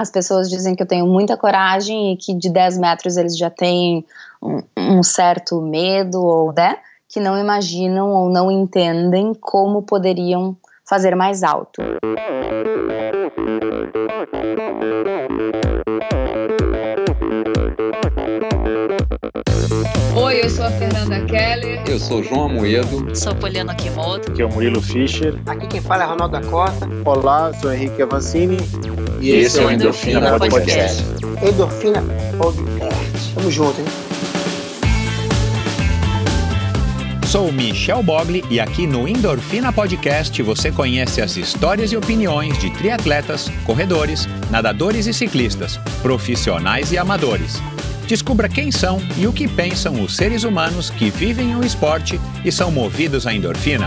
as pessoas dizem que eu tenho muita coragem e que de 10 metros eles já têm um, um certo medo ou né, que não imaginam ou não entendem como poderiam fazer mais alto. Oi, eu sou a Fernanda Keller. Eu sou João Amoedo. Sou Poliana Kimoto. Aqui é o Murilo Fischer. Aqui quem fala é Ronaldo da Costa. Olá, sou Henrique Avancini. E, e esse é o Endorfina, Endorfina Podcast. Podcast. Endorfina Podcast. Tamo junto, hein? Sou Michel Bogli e aqui no Endorfina Podcast você conhece as histórias e opiniões de triatletas, corredores, nadadores e ciclistas, profissionais e amadores. Descubra quem são e o que pensam os seres humanos que vivem o esporte e são movidos à endorfina.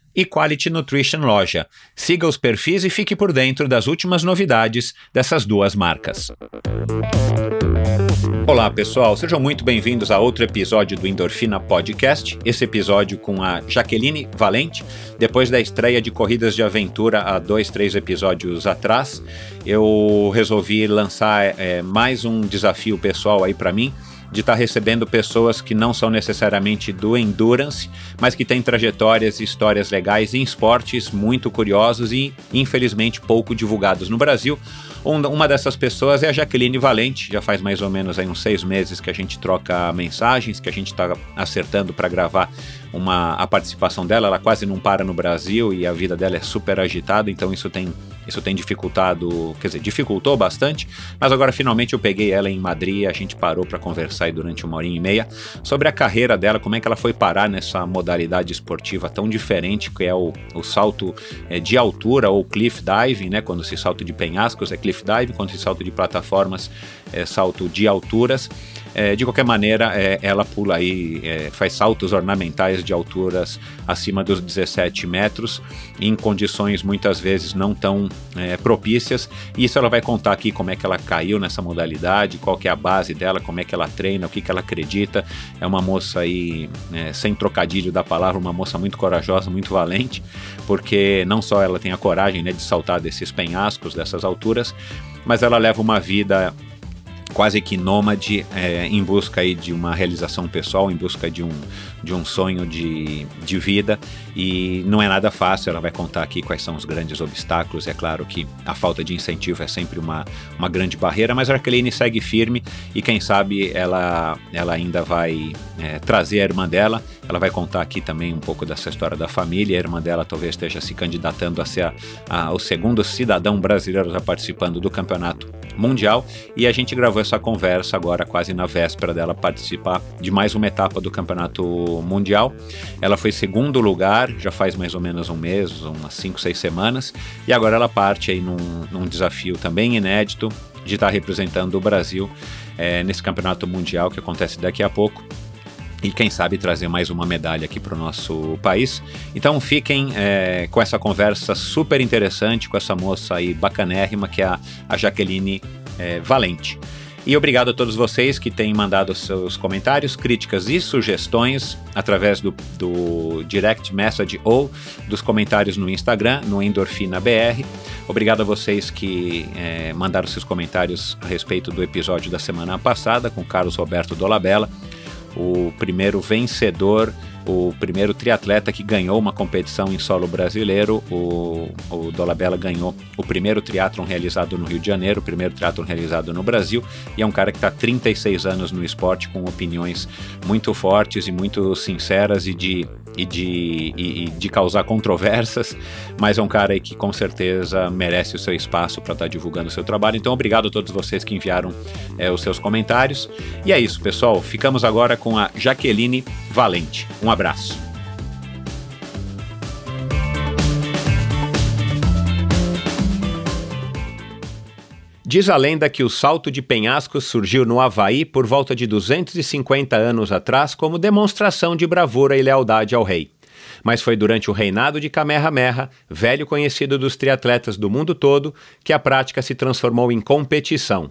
e Quality Nutrition Loja. Siga os perfis e fique por dentro das últimas novidades dessas duas marcas. Olá pessoal, sejam muito bem-vindos a outro episódio do Endorfina Podcast. Esse episódio com a Jaqueline Valente. Depois da estreia de Corridas de Aventura há dois, três episódios atrás, eu resolvi lançar é, mais um desafio pessoal aí para mim de estar tá recebendo pessoas que não são necessariamente do endurance, mas que têm trajetórias e histórias legais em esportes muito curiosos e infelizmente pouco divulgados no Brasil. uma dessas pessoas é a Jaqueline Valente, já faz mais ou menos aí uns seis meses que a gente troca mensagens, que a gente está acertando para gravar uma, a participação dela. Ela quase não para no Brasil e a vida dela é super agitada, então isso tem isso tem dificultado, quer dizer, dificultou bastante, mas agora finalmente eu peguei ela em Madrid, a gente parou para conversar aí durante uma hora e meia sobre a carreira dela, como é que ela foi parar nessa modalidade esportiva tão diferente que é o, o salto é, de altura ou cliff diving, né? Quando se salta de penhascos é cliff diving, quando se salta de plataformas é salto de alturas. É, de qualquer maneira, é, ela pula aí, é, faz saltos ornamentais de alturas acima dos 17 metros, em condições muitas vezes não tão é, propícias. E isso ela vai contar aqui como é que ela caiu nessa modalidade, qual que é a base dela, como é que ela treina, o que, que ela acredita. É uma moça aí, é, sem trocadilho da palavra, uma moça muito corajosa, muito valente, porque não só ela tem a coragem né, de saltar desses penhascos, dessas alturas, mas ela leva uma vida quase que nômade é, em busca aí de uma realização pessoal, em busca de um, de um sonho de, de vida e não é nada fácil. Ela vai contar aqui quais são os grandes obstáculos. É claro que a falta de incentivo é sempre uma, uma grande barreira, mas a Arqueline segue firme e quem sabe ela, ela ainda vai é, trazer a irmã dela. Ela vai contar aqui também um pouco dessa história da família. A irmã dela talvez esteja se candidatando a ser a, a, o segundo cidadão brasileiro já participando do campeonato mundial e a gente gravou essa conversa agora quase na véspera dela participar de mais uma etapa do campeonato mundial. Ela foi segundo lugar já faz mais ou menos um mês, umas 5, 6 semanas, e agora ela parte aí num, num desafio também inédito de estar representando o Brasil é, nesse campeonato mundial que acontece daqui a pouco e quem sabe trazer mais uma medalha aqui para o nosso país. Então fiquem é, com essa conversa super interessante com essa moça aí bacanérrima que é a, a Jaqueline é, Valente. E obrigado a todos vocês que têm mandado seus comentários, críticas e sugestões através do, do direct message ou dos comentários no Instagram, no EndorfinaBR. Obrigado a vocês que é, mandaram seus comentários a respeito do episódio da semana passada com Carlos Roberto Dolabella, o primeiro vencedor o primeiro triatleta que ganhou uma competição em solo brasileiro. O, o Dolabella ganhou o primeiro triatlon realizado no Rio de Janeiro, o primeiro triatlon realizado no Brasil, e é um cara que está 36 anos no esporte com opiniões muito fortes e muito sinceras e de e de, e, e de causar controvérsias, mas é um cara que com certeza merece o seu espaço para estar tá divulgando o seu trabalho. Então, obrigado a todos vocês que enviaram é, os seus comentários. E é isso, pessoal. Ficamos agora com a Jaqueline Valente. Um abraço. Diz a lenda que o salto de penhascos surgiu no Havaí por volta de 250 anos atrás como demonstração de bravura e lealdade ao rei. Mas foi durante o reinado de Kamehameha, velho conhecido dos triatletas do mundo todo, que a prática se transformou em competição.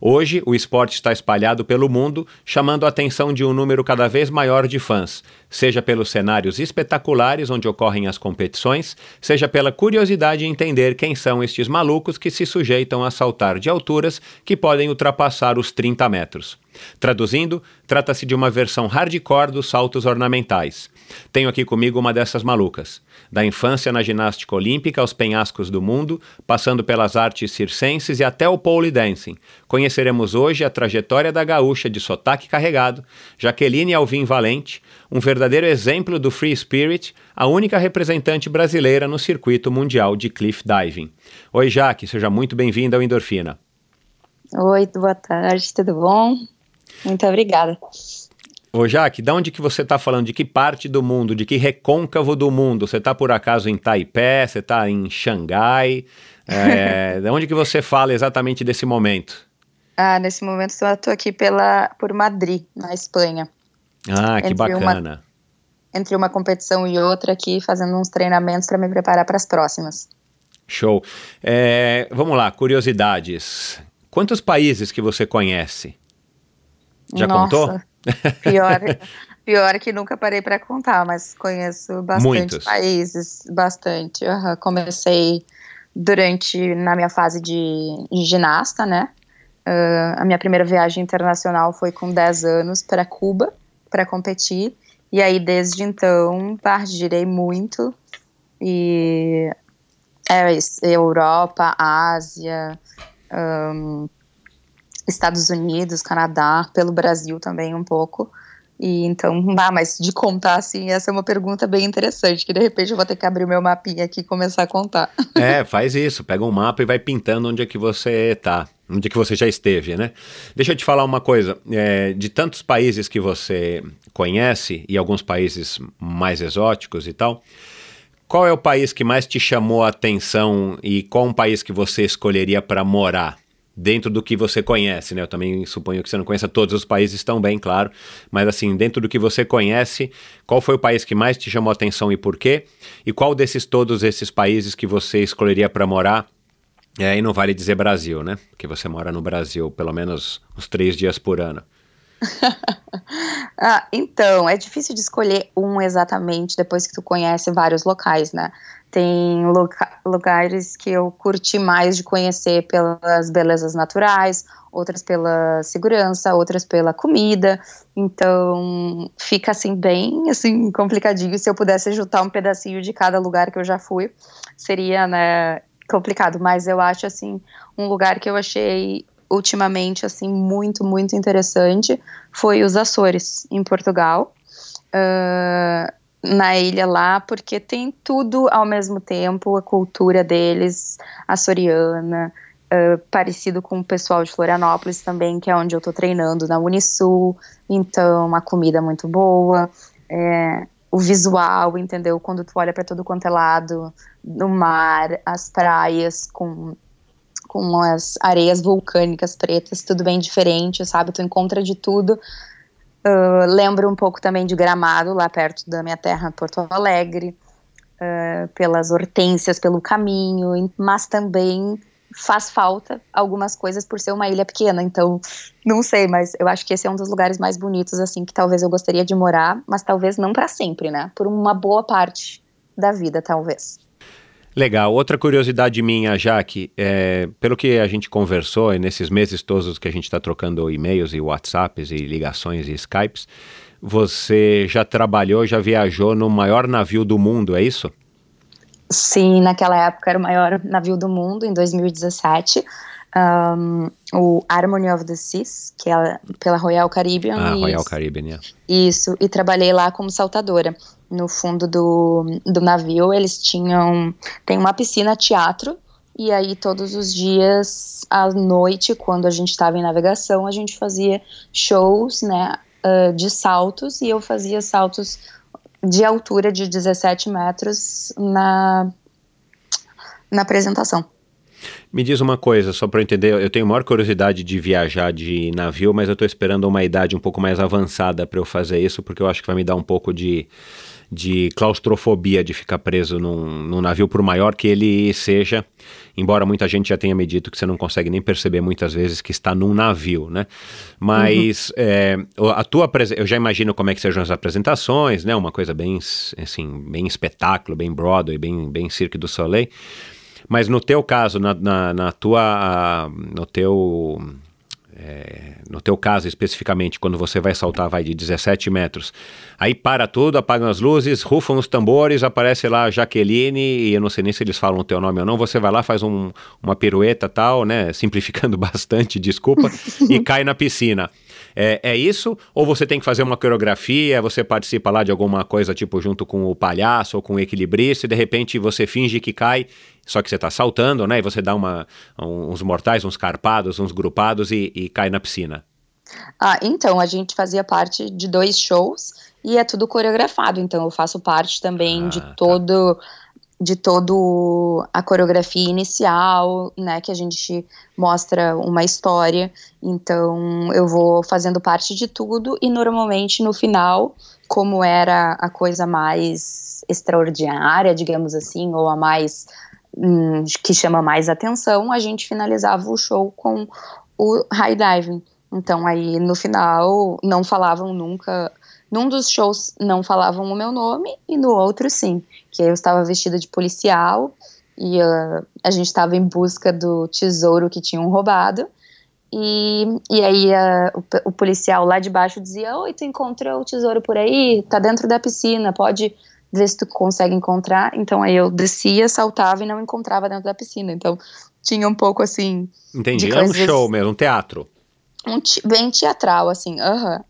Hoje, o esporte está espalhado pelo mundo, chamando a atenção de um número cada vez maior de fãs, seja pelos cenários espetaculares onde ocorrem as competições, seja pela curiosidade em entender quem são estes malucos que se sujeitam a saltar de alturas que podem ultrapassar os 30 metros. Traduzindo, trata-se de uma versão hardcore dos saltos ornamentais. Tenho aqui comigo uma dessas malucas. Da infância na ginástica olímpica aos penhascos do mundo, passando pelas artes circenses e até o pole dancing. Conheceremos hoje a trajetória da gaúcha de sotaque carregado, Jaqueline Alvim Valente, um verdadeiro exemplo do free spirit, a única representante brasileira no circuito mundial de cliff diving. Oi, Jaque, seja muito bem-vinda ao Endorfina. Oi, boa tarde, tudo bom? Muito obrigada. Ô Jaque, de onde que você está falando? De que parte do mundo? De que recôncavo do mundo? Você está por acaso em Taipei? Você está em Xangai? É, de onde que você fala exatamente desse momento? Ah, nesse momento eu estou aqui pela, por Madrid, na Espanha. Ah, que bacana. Uma, entre uma competição e outra aqui, fazendo uns treinamentos para me preparar para as próximas. Show. É, vamos lá, curiosidades. Quantos países que você conhece? Já Nossa, contou? Pior, pior que nunca parei para contar, mas conheço bastante países, bastante. Uhum. Comecei durante na minha fase de, de ginasta, né? Uh, a minha primeira viagem internacional foi com 10 anos para Cuba para competir. E aí, desde então, girei muito. E é isso, Europa, Ásia, um, Estados Unidos, Canadá, pelo Brasil também um pouco. E então, ah, mas de contar, assim, essa é uma pergunta bem interessante, que de repente eu vou ter que abrir o meu mapinha aqui e começar a contar. É, faz isso, pega um mapa e vai pintando onde é que você tá, onde é que você já esteve, né? Deixa eu te falar uma coisa, é, de tantos países que você conhece, e alguns países mais exóticos e tal, qual é o país que mais te chamou a atenção e qual um país que você escolheria para morar? Dentro do que você conhece, né? Eu também suponho que você não conheça todos os países tão bem, claro, mas assim, dentro do que você conhece, qual foi o país que mais te chamou a atenção e por quê? E qual desses todos esses países que você escolheria para morar? E aí não vale dizer Brasil, né? Porque você mora no Brasil pelo menos uns três dias por ano. ah, então, é difícil de escolher um exatamente depois que tu conhece vários locais, né? Tem lugares que eu curti mais de conhecer pelas belezas naturais, outras pela segurança, outras pela comida. Então, fica assim bem assim complicadinho. Se eu pudesse juntar um pedacinho de cada lugar que eu já fui, seria, né, complicado, mas eu acho assim um lugar que eu achei ultimamente assim muito muito interessante foi os Açores em Portugal na ilha lá porque tem tudo ao mesmo tempo a cultura deles açoriana uh, parecido com o pessoal de Florianópolis também que é onde eu tô treinando na Unisul então a comida é muito boa é, o visual, entendeu? Quando tu olha para todo quanto é lado, no mar, as praias com com as areias vulcânicas pretas, tudo bem diferente, sabe? Tu encontra de tudo. Uh, lembro um pouco também de Gramado, lá perto da minha terra, Porto Alegre, uh, pelas hortênsias, pelo caminho, mas também faz falta algumas coisas por ser uma ilha pequena, então não sei, mas eu acho que esse é um dos lugares mais bonitos assim que talvez eu gostaria de morar, mas talvez não para sempre, né? Por uma boa parte da vida, talvez. Legal. Outra curiosidade minha, Jaque, é, pelo que a gente conversou e nesses meses todos que a gente está trocando e-mails e WhatsApps e ligações e Skypes, você já trabalhou, já viajou no maior navio do mundo, é isso? Sim, naquela época era o maior navio do mundo, em 2017. Um, o Harmony of the Seas, que é pela Royal Caribbean. Ah, Royal Caribbean, yeah. Isso, e trabalhei lá como saltadora. No fundo do, do navio, eles tinham. Tem uma piscina teatro, e aí todos os dias, à noite, quando a gente estava em navegação, a gente fazia shows, né, uh, de saltos, e eu fazia saltos de altura de 17 metros na, na apresentação. Me diz uma coisa, só para entender, eu tenho maior curiosidade de viajar de navio, mas eu estou esperando uma idade um pouco mais avançada para eu fazer isso, porque eu acho que vai me dar um pouco de, de claustrofobia de ficar preso num, num navio, por maior que ele seja, embora muita gente já tenha me dito que você não consegue nem perceber muitas vezes que está num navio, né? Mas uhum. é, a tua eu já imagino como é que sejam as apresentações, né? Uma coisa bem assim, bem espetáculo, bem Broadway, bem, bem Cirque du Soleil. Mas no teu caso, na, na, na tua, no teu é, no teu caso especificamente, quando você vai saltar, vai de 17 metros, aí para tudo, apagam as luzes, rufam os tambores, aparece lá a Jaqueline, e eu não sei nem se eles falam o teu nome ou não, você vai lá, faz um, uma pirueta tal, né, simplificando bastante, desculpa, e cai na piscina. É, é, isso? Ou você tem que fazer uma coreografia, você participa lá de alguma coisa, tipo, junto com o palhaço ou com o equilibrista, e de repente você finge que cai só que você está saltando, né? E você dá uma, uns mortais, uns carpados, uns grupados e, e cai na piscina. Ah, então, a gente fazia parte de dois shows e é tudo coreografado, então eu faço parte também ah, de tá. todo tá. De todo a coreografia inicial, né, que a gente mostra uma história. Então, eu vou fazendo parte de tudo e normalmente no final, como era a coisa mais extraordinária, digamos assim, ou a mais Hum, que chama mais atenção, a gente finalizava o show com o high diving. Então aí no final não falavam nunca, num dos shows não falavam o meu nome e no outro sim, que eu estava vestida de policial e uh, a gente estava em busca do tesouro que tinham roubado. E, e aí uh, o, o, policial lá de baixo dizia: Oi, tu encontrou o tesouro por aí? Tá dentro da piscina, pode ver se tu consegue encontrar. Então aí eu descia, saltava e não encontrava dentro da piscina. Então tinha um pouco assim. Entendi. É um show mesmo, um teatro. Um bem teatral, assim, aham. Uhum.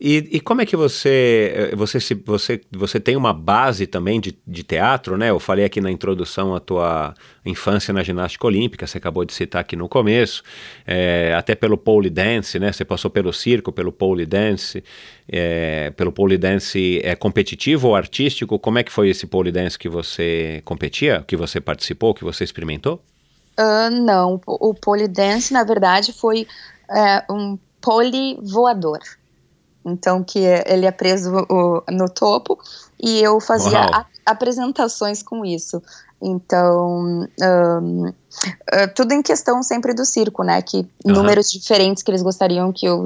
E, e, como é que você, eh, você, se, você, você tem uma base também de, de teatro, né? Eu falei aqui na introdução a tua infância na ginástica olímpica, você acabou de citar aqui no começo, é, até pelo pole dance, né? Você passou pelo circo, pelo pole dance, é, pelo pole dance é competitivo ou artístico? Como é que foi esse pole dance que você competia, que você participou, que você experimentou? Uh, não, o pole dance na verdade foi um pole voador. Então, que ele é preso no topo, e eu fazia a, apresentações com isso. Então, um, uh, tudo em questão sempre do circo, né? Que Aham. números diferentes que eles gostariam que eu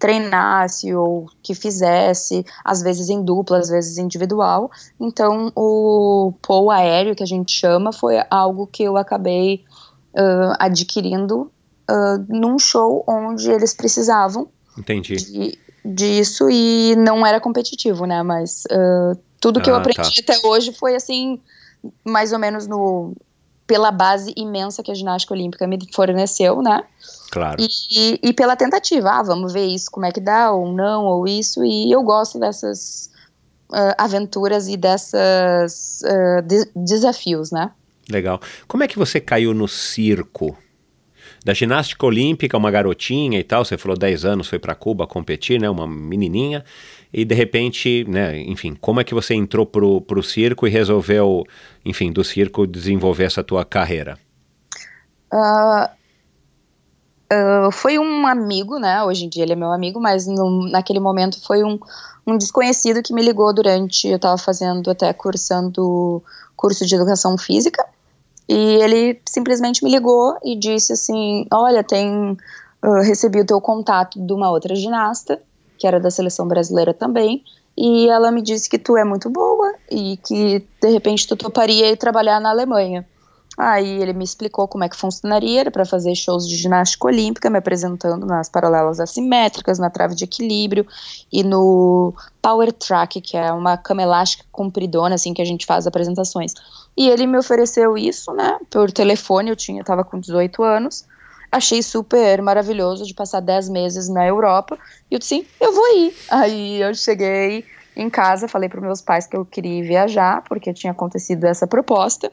treinasse ou que fizesse, às vezes em dupla, às vezes individual. Então, o pou aéreo, que a gente chama, foi algo que eu acabei uh, adquirindo uh, num show onde eles precisavam Entendi. de- disso e não era competitivo, né? Mas uh, tudo que eu Ah, aprendi até hoje foi assim, mais ou menos no pela base imensa que a ginástica olímpica me forneceu, né? Claro. E, e pela tentativa, ah, vamos ver isso, como é que dá, ou não, ou isso, e eu gosto dessas ah, aventuras e dessas ah, de- desafios, né? Legal. Como é que você caiu no circo? Da ginástica olímpica, uma garotinha e tal, você falou 10 anos, foi para Cuba competir, né, uma menininha, e de repente, né, enfim, como é que você entrou pro, pro circo e resolveu, enfim, do circo desenvolver essa tua carreira? Ah, ah, foi um amigo, né? Hoje em dia ele é meu amigo, mas no- naquele momento foi um, um desconhecido que me ligou durante. Eu estava fazendo até cursando curso de educação física. E ele simplesmente me ligou e disse assim: Olha, tem. ah, recebi o teu contato de uma outra ginasta, que era da seleção brasileira também. E ela me disse que tu é muito boa e que de repente tu toparia ir trabalhar na Alemanha. Aí ele me explicou como é que funcionaria, era para fazer shows de ginástica olímpica, me apresentando nas paralelas assimétricas, na trave de equilíbrio e no power track, que é uma cama elástica compridona, assim, que a gente faz apresentações. E ele me ofereceu isso, né, por telefone, eu tinha, tava com 18 anos, achei super maravilhoso de passar 10 meses na Europa, e eu disse, eu vou ir. Aí eu cheguei em casa, falei para meus pais que eu queria viajar, porque tinha acontecido essa proposta,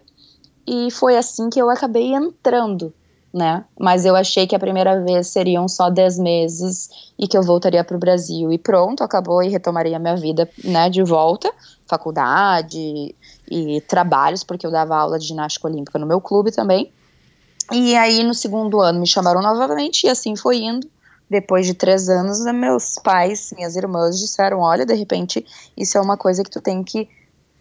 e foi assim que eu acabei entrando, né? Mas eu achei que a primeira vez seriam só 10 meses e que eu voltaria para o Brasil. E pronto, acabou e retomaria minha vida, né, de volta, faculdade e trabalhos, porque eu dava aula de ginástica olímpica no meu clube também. E aí no segundo ano me chamaram novamente e assim foi indo. Depois de três anos, né, meus pais, minhas irmãs disseram: olha, de repente isso é uma coisa que tu tem que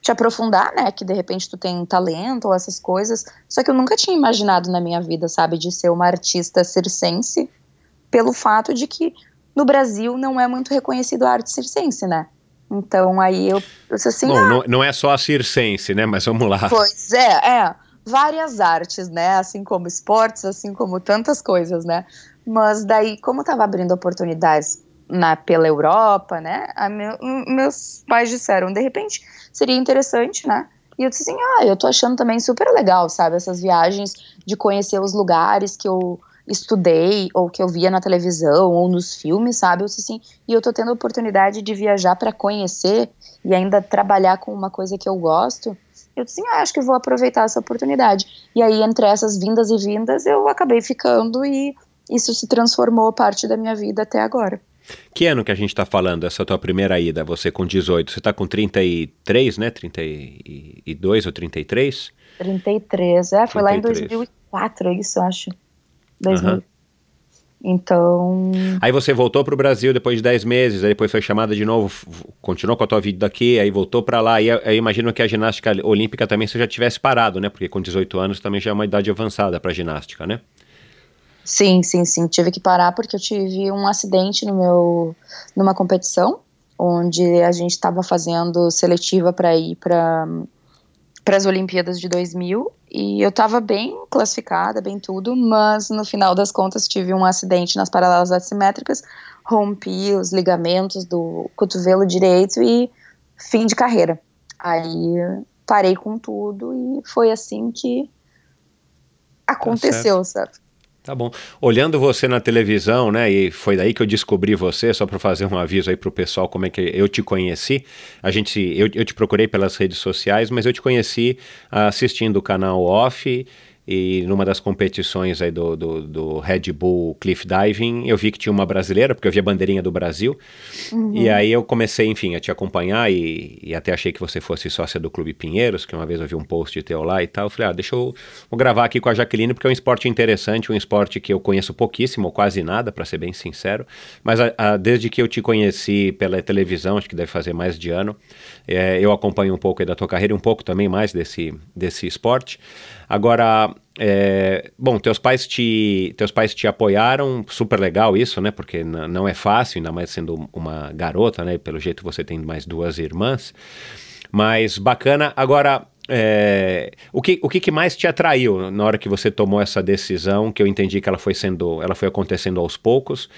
te aprofundar, né? Que de repente tu tem um talento ou essas coisas. Só que eu nunca tinha imaginado na minha vida, sabe, de ser uma artista circense, pelo fato de que no Brasil não é muito reconhecido a arte circense, né? Então aí eu, eu assim, Bom, ah, não, não é só a circense, né, mas vamos lá. Pois é, é. Várias artes, né? Assim como esportes, assim como tantas coisas, né? Mas daí, como estava abrindo oportunidades na, pela Europa, né? meu- meus pais disseram, de repente, seria interessante, né? E eu disse assim, ah, eu tô achando também super legal, sabe? Essas viagens de conhecer os lugares que eu estudei, ou que eu via na televisão, ou nos filmes, sabe? Eu assim, e eu tô tendo a oportunidade de viajar para conhecer e ainda trabalhar com uma coisa que eu gosto. Eu disse assim, ah, acho que vou aproveitar essa oportunidade. E aí, entre essas vindas e vindas, eu acabei ficando e isso se transformou parte da minha vida até agora. Que ano que a gente tá falando, essa tua primeira ida, você com 18? Você tá com 33, né? 32 ou 33? 33, é, foi lá em 33. 2004, é isso, eu acho. 2000. Aham. Então, Aí você voltou pro Brasil depois de 10 meses, aí depois foi chamada de novo, continuou com a tua vida daqui, aí voltou pra lá. E eu, eu imagino que a ginástica olímpica também você já tivesse parado, né? Porque com 18 anos também já é uma idade avançada pra ginástica, né? sim, sim, sim, tive que parar porque eu tive um acidente no meu, numa competição, onde a gente estava fazendo seletiva para ir para para as Olimpíadas de 2000 e eu estava bem classificada, bem tudo, mas no final das contas tive um acidente nas paralelas assimétricas, rompi os ligamentos do cotovelo direito e fim de carreira. Aí parei com tudo e foi assim que aconteceu, sabe? Tá bom. Olhando você na televisão, né? E foi daí que eu descobri você, só para fazer um aviso aí pro pessoal como é que eu te conheci. A gente, eu, eu te procurei pelas redes sociais, mas eu te conheci assistindo o canal Off e numa das competições aí do, do, do, Red Bull Cliff Diving, eu vi que tinha uma brasileira, porque eu vi a bandeirinha do Brasil, uhum. e aí eu comecei, enfim, a te acompanhar e, e, até achei que você fosse sócia do Clube Pinheiros, que uma vez eu vi um post teu lá e tal, eu falei, ah, deixa eu vou gravar aqui com a Jaqueline, porque é um esporte interessante, um esporte que eu conheço pouquíssimo, ou quase nada, para ser bem sincero, mas a, a, desde que eu te conheci pela televisão, acho que deve fazer mais de ano, é, eu acompanho um pouco da tua carreira, um pouco também mais desse, desse esporte, Agora, é, bom, teus pais te teus pais te apoiaram, super legal isso, né? Porque não é fácil, ainda mais sendo uma garota, né? Pelo jeito você tem mais duas irmãs. Mas bacana. Agora, é, o, que, o que mais te atraiu na hora que você tomou essa decisão? Que eu entendi que ela foi sendo, ela foi acontecendo aos poucos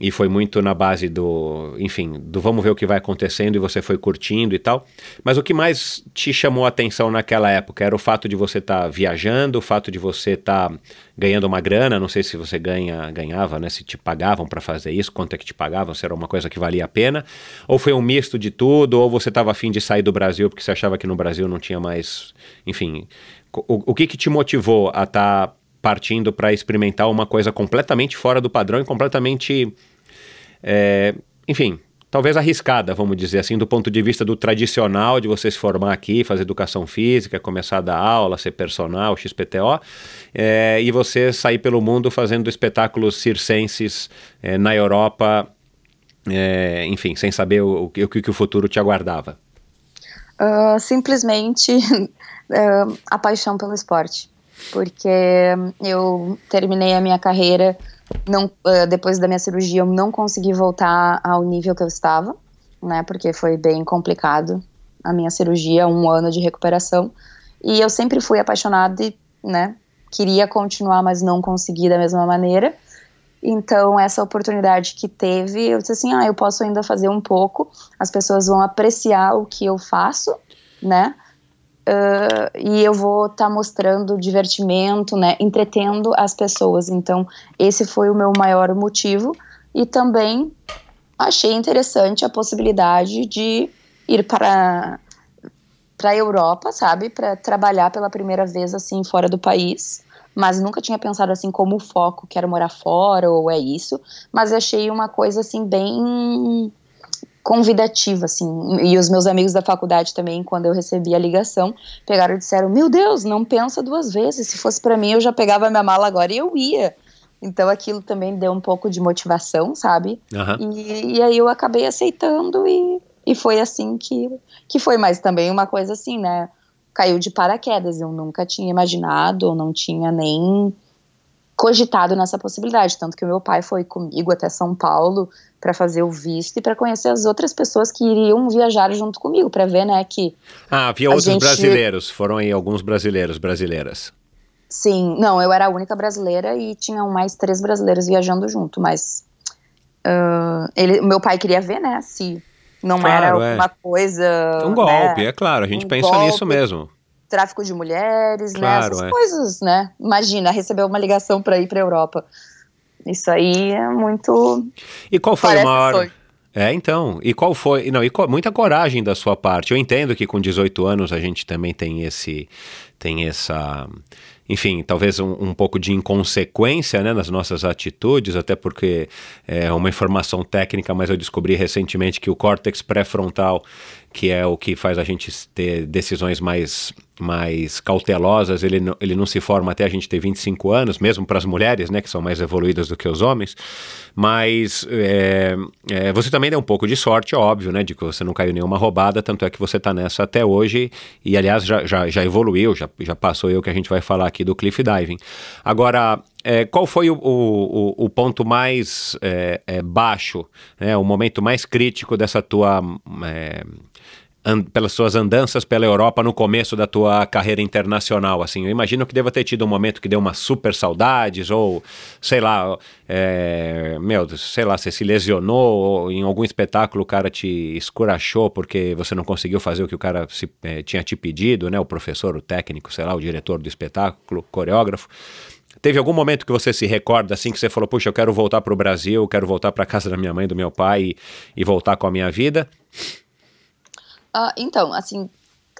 e foi muito na base do, enfim, do vamos ver o que vai acontecendo e você foi curtindo e tal. Mas o que mais te chamou a atenção naquela época era o fato de você estar tá viajando, o fato de você estar tá ganhando uma grana, não sei se você ganha, ganhava, né, se te pagavam para fazer isso, quanto é que te pagavam, se era uma coisa que valia a pena, ou foi um misto de tudo, ou você estava afim de sair do Brasil porque você achava que no Brasil não tinha mais, enfim, o, o que que te motivou a estar tá partindo para experimentar uma coisa completamente fora do padrão e completamente, é, enfim, talvez arriscada, vamos dizer assim, do ponto de vista do tradicional, de você se formar aqui, fazer educação física, começar a dar aula, ser personal, XPTO, é, e você sair pelo mundo fazendo espetáculos circenses é, na Europa, é, enfim, sem saber o, o, o, que o futuro te aguardava. Uh, simplesmente uh, a paixão pelo esporte porque eu terminei a minha carreira, não, uh, depois da minha cirurgia, eu não consegui voltar ao nível que eu estava, né, porque foi bem complicado a minha cirurgia, um ano de recuperação, e eu sempre fui apaixonada e, né, queria continuar, mas não consegui da mesma maneira, então, essa oportunidade que teve, eu disse assim: ah, eu posso ainda fazer um pouco, as pessoas vão apreciar o que eu faço, né? Uh, e eu vou estar tá mostrando divertimento, né, entretendo as pessoas. Então, esse foi o meu maior motivo. E também achei interessante a possibilidade de ir para para a Europa, sabe, para trabalhar pela primeira vez assim fora do país. Mas nunca tinha pensado assim como foco, quero morar fora ou é isso. Mas achei uma coisa assim bem convidativa, assim. E os meus amigos da faculdade também, quando eu recebi a ligação, pegaram e disseram: Meu Deus, não pensa duas vezes. Se fosse para mim, eu já pegava minha mala agora e eu ia. Então aquilo também deu um pouco de motivação, sabe? Uhum. E, e, aí eu acabei aceitando e, e foi assim que, que foi. Mas também uma coisa assim, né? Caiu de paraquedas. Eu nunca tinha imaginado, ou não tinha nem cogitado nessa possibilidade. Tanto que o meu pai foi comigo até São Paulo para fazer o visto e para conhecer as outras pessoas que iriam viajar junto comigo, para ver, né, que Ah, havia outros gente... brasileiros, foram aí alguns brasileiros, brasileiras. Sim, não, eu era a única brasileira e tinham mais três brasileiros viajando junto, mas uh, ele, meu pai queria ver, né, se não claro, era alguma é. coisa. Um golpe, né, é claro, a gente um pensa golpe, nisso mesmo. Tráfico de mulheres, né, claro, né, essas é. coisas, né? Imagina, receber uma ligação para ir para Europa. Isso aí é muito. E qual foi o maior. É, então. E qual foi. Não, e co... muita coragem da sua parte. Eu entendo que com 18 anos a gente também tem esse. Tem essa enfim, talvez um, um, pouco de inconsequência né, nas nossas atitudes, até porque é uma informação técnica, mas eu descobri recentemente que o córtex pré-frontal, que é o que faz a gente ter decisões mais mais cautelosas, ele, não, ele não se forma até a gente ter 25 anos, mesmo para as mulheres, né, que são mais evoluídas do que os homens, mas é, é, você também deu um pouco de sorte, óbvio, né, de que você não caiu nenhuma roubada, tanto é que você está nessa até hoje, e aliás já, já, já evoluiu, já, já passou eu que a gente vai falar aqui do cliff diving. Agora, é, qual foi o, o, o ponto mais é, é, baixo, né, o momento mais crítico dessa tua é, pelas suas andanças pela Europa no começo da tua carreira internacional, assim, eu imagino que deva ter tido um momento que deu uma super saudades, ou, sei lá, é, meu, sei lá, você se lesionou, ou em algum espetáculo o cara te escurachou porque você não conseguiu fazer o que o cara se, é, tinha te pedido, né, o professor, o técnico, sei lá, o diretor do espetáculo, coreógrafo, Teve algum momento que você se recorda assim que você falou, puxa, eu quero voltar para o Brasil, quero voltar para casa da minha mãe, do meu pai e, e voltar com a minha vida? Uh, então, assim,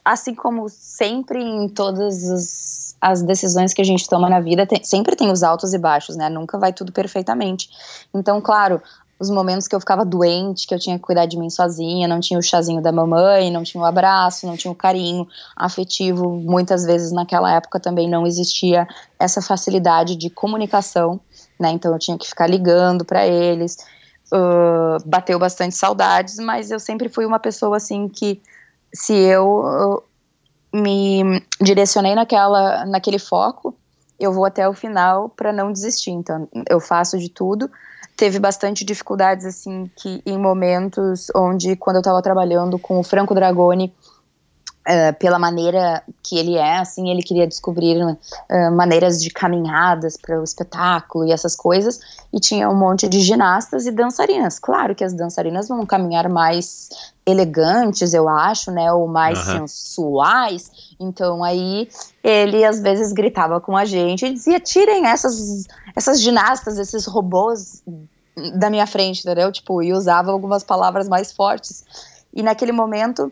assim como sempre em todas as, as decisões que a gente toma na vida tem, sempre tem os altos e baixos, né? Nunca vai tudo perfeitamente. Então, claro, os momentos que eu ficava doente, que eu tinha que cuidar de mim sozinha, não tinha o chazinho da mamãe, não tinha o abraço, não tinha o carinho afetivo. Muitas vezes naquela época também não existia essa facilidade de comunicação, né? Então eu tinha que ficar ligando para eles. Bateu bastante saudades, mas eu sempre fui uma pessoa assim que se eu me direcionei naquela, naquele foco, eu vou até o final para não desistir. Então eu faço de tudo teve bastante dificuldades, assim, que em momentos onde, quando eu estava trabalhando com o Franco Dragoni, Uh, pela maneira que ele é, assim, ele queria descobrir uh, maneiras de caminhadas para o espetáculo e essas coisas, e tinha um monte de ginastas e dançarinas. Claro que as dançarinas vão caminhar mais elegantes, eu acho, né, ou mais uhum. sensuais. Então aí ele às vezes gritava com a gente e dizia: tirem essas essas ginastas, esses robôs da minha frente, entendeu? Tipo, e usava algumas palavras mais fortes. E naquele momento,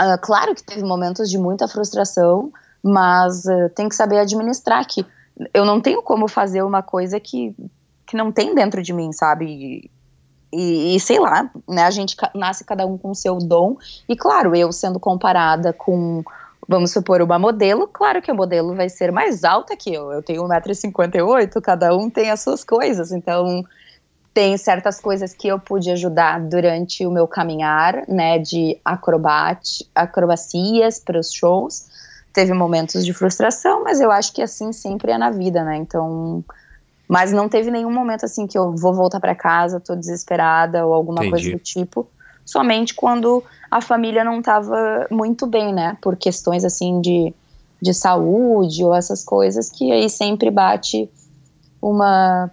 uh, claro que teve momentos de muita frustração, mas uh, tem que saber administrar que eu não tenho como fazer uma coisa que, que não tem dentro de mim, sabe? E, e, sei lá, né, a gente nasce cada um com seu dom, e claro, eu sendo comparada com vamos supor, uma modelo, claro que a modelo vai ser mais alta que eu. Eu tenho 1,58m, cada um tem as suas coisas. Então, tem certas coisas que eu pude ajudar durante o meu caminhar, né, de acrobate, acrobacias para os shows. Teve momentos de frustração, mas eu acho que assim sempre é na vida, né? Então, mas não teve nenhum momento assim que eu vou voltar para casa, tô desesperada ou alguma Entendi. coisa do tipo somente quando a família não estava muito bem, né? Por questões assim de, de saúde ou essas coisas que aí sempre bate uma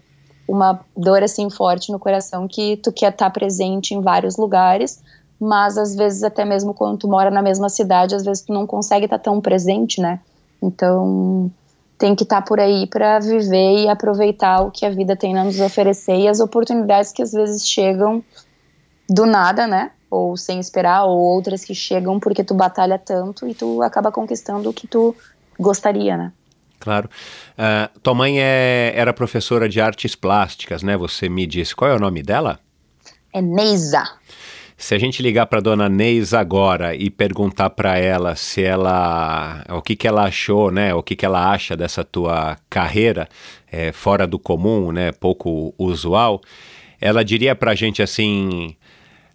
uma dor assim forte no coração que tu quer estar tá presente em vários lugares, mas às vezes até mesmo quando tu mora na mesma cidade, às vezes tu não consegue estar tá tão presente, né? Então tem que estar tá por aí para viver e aproveitar o que a vida tem a nos oferecer e as oportunidades que às vezes chegam do nada, né? Ou sem esperar, ou outras que chegam porque tu batalha tanto e tu acaba conquistando o que tu gostaria, né? Claro. Uh, tua mãe é, era professora de artes plásticas, né? Você me disse. Qual é o nome dela? É Neisa. Se a gente ligar para dona Neisa agora e perguntar para ela se ela, o que que ela achou, né, o que que ela acha dessa tua carreira é, fora do comum, né, pouco usual, ela diria para a gente assim,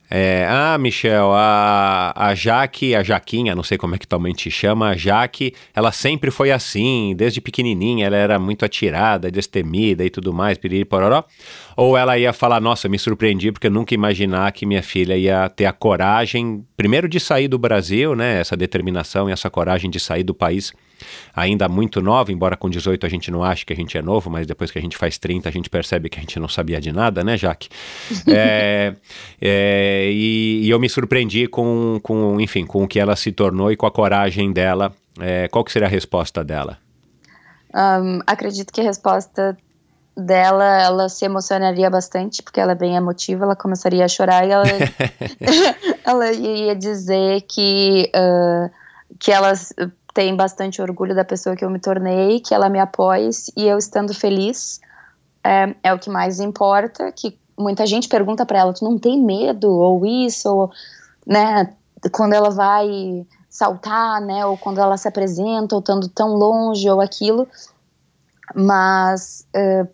é, ah, Michel, a, a Jaque, a Jaquinha, não sei como é que tua mãe te chama, a Jaque, ela sempre foi assim, desde pequenininha, ela era muito atirada, destemida e tudo mais, piriri pororó. Ou ela ia falar, nossa, me surpreendi porque eu nunca imaginar que minha filha ia ter a coragem, primeiro de sair do Brasil, né, essa determinação e essa coragem de sair do país ainda muito nova, embora com 18 a gente não ache que a gente é novo, mas depois que a gente faz 30 a gente percebe que a gente não sabia de nada, né, Jaque? é, é, e, e, eu me surpreendi com, com, enfim, com o que ela se tornou e com a coragem dela. É, qual que seria a resposta dela? Um, acredito que a resposta dela, ela se emocionaria bastante, porque ela é bem emotiva, ela começaria a chorar e ela, ela ia dizer que, uh, que ela tem bastante orgulho da pessoa que eu me tornei, que ela me apoie e eu estando feliz é, é o que mais importa. Que muita gente pergunta para ela: tu não tem medo ou isso, ou, né? Quando ela vai saltar, né? Ou quando ela se apresenta, ou estando tão longe ou aquilo. Mas é,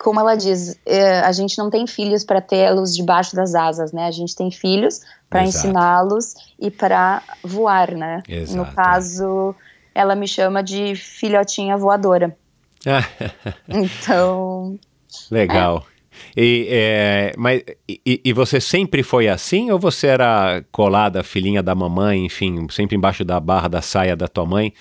como ela diz, é, a gente não tem filhos para tê-los debaixo das asas, né? A gente tem filhos para ensiná-los e para voar, né? Exato. No caso, ela me chama de filhotinha voadora. então. Legal. É. E, é, mas, e, e, você sempre foi assim ou você era colada, filhinha da mamãe, enfim, sempre embaixo da barra da saia da tua mãe?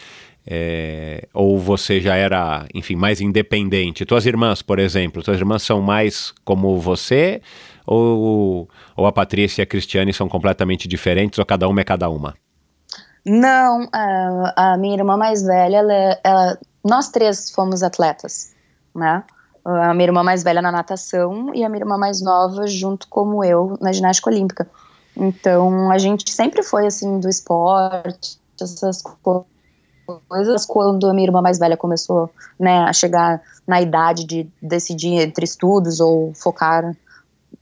É, ou você já era, enfim, mais independente? Tuas irmãs, por exemplo, tuas irmãs são mais como você? Ou, ou a Patrícia e a Cristiane são completamente diferentes, ou cada uma é cada uma? Não, a, a minha irmã mais velha, ela, ela, nós três fomos atletas, né? A minha irmã mais velha na natação e a minha irmã mais nova, junto como eu, na ginástica olímpica. Então, a gente sempre foi, assim, do esporte, essas coisas coisas. Quando a minha irmã mais velha começou né, a chegar na idade de decidir entre estudos ou focar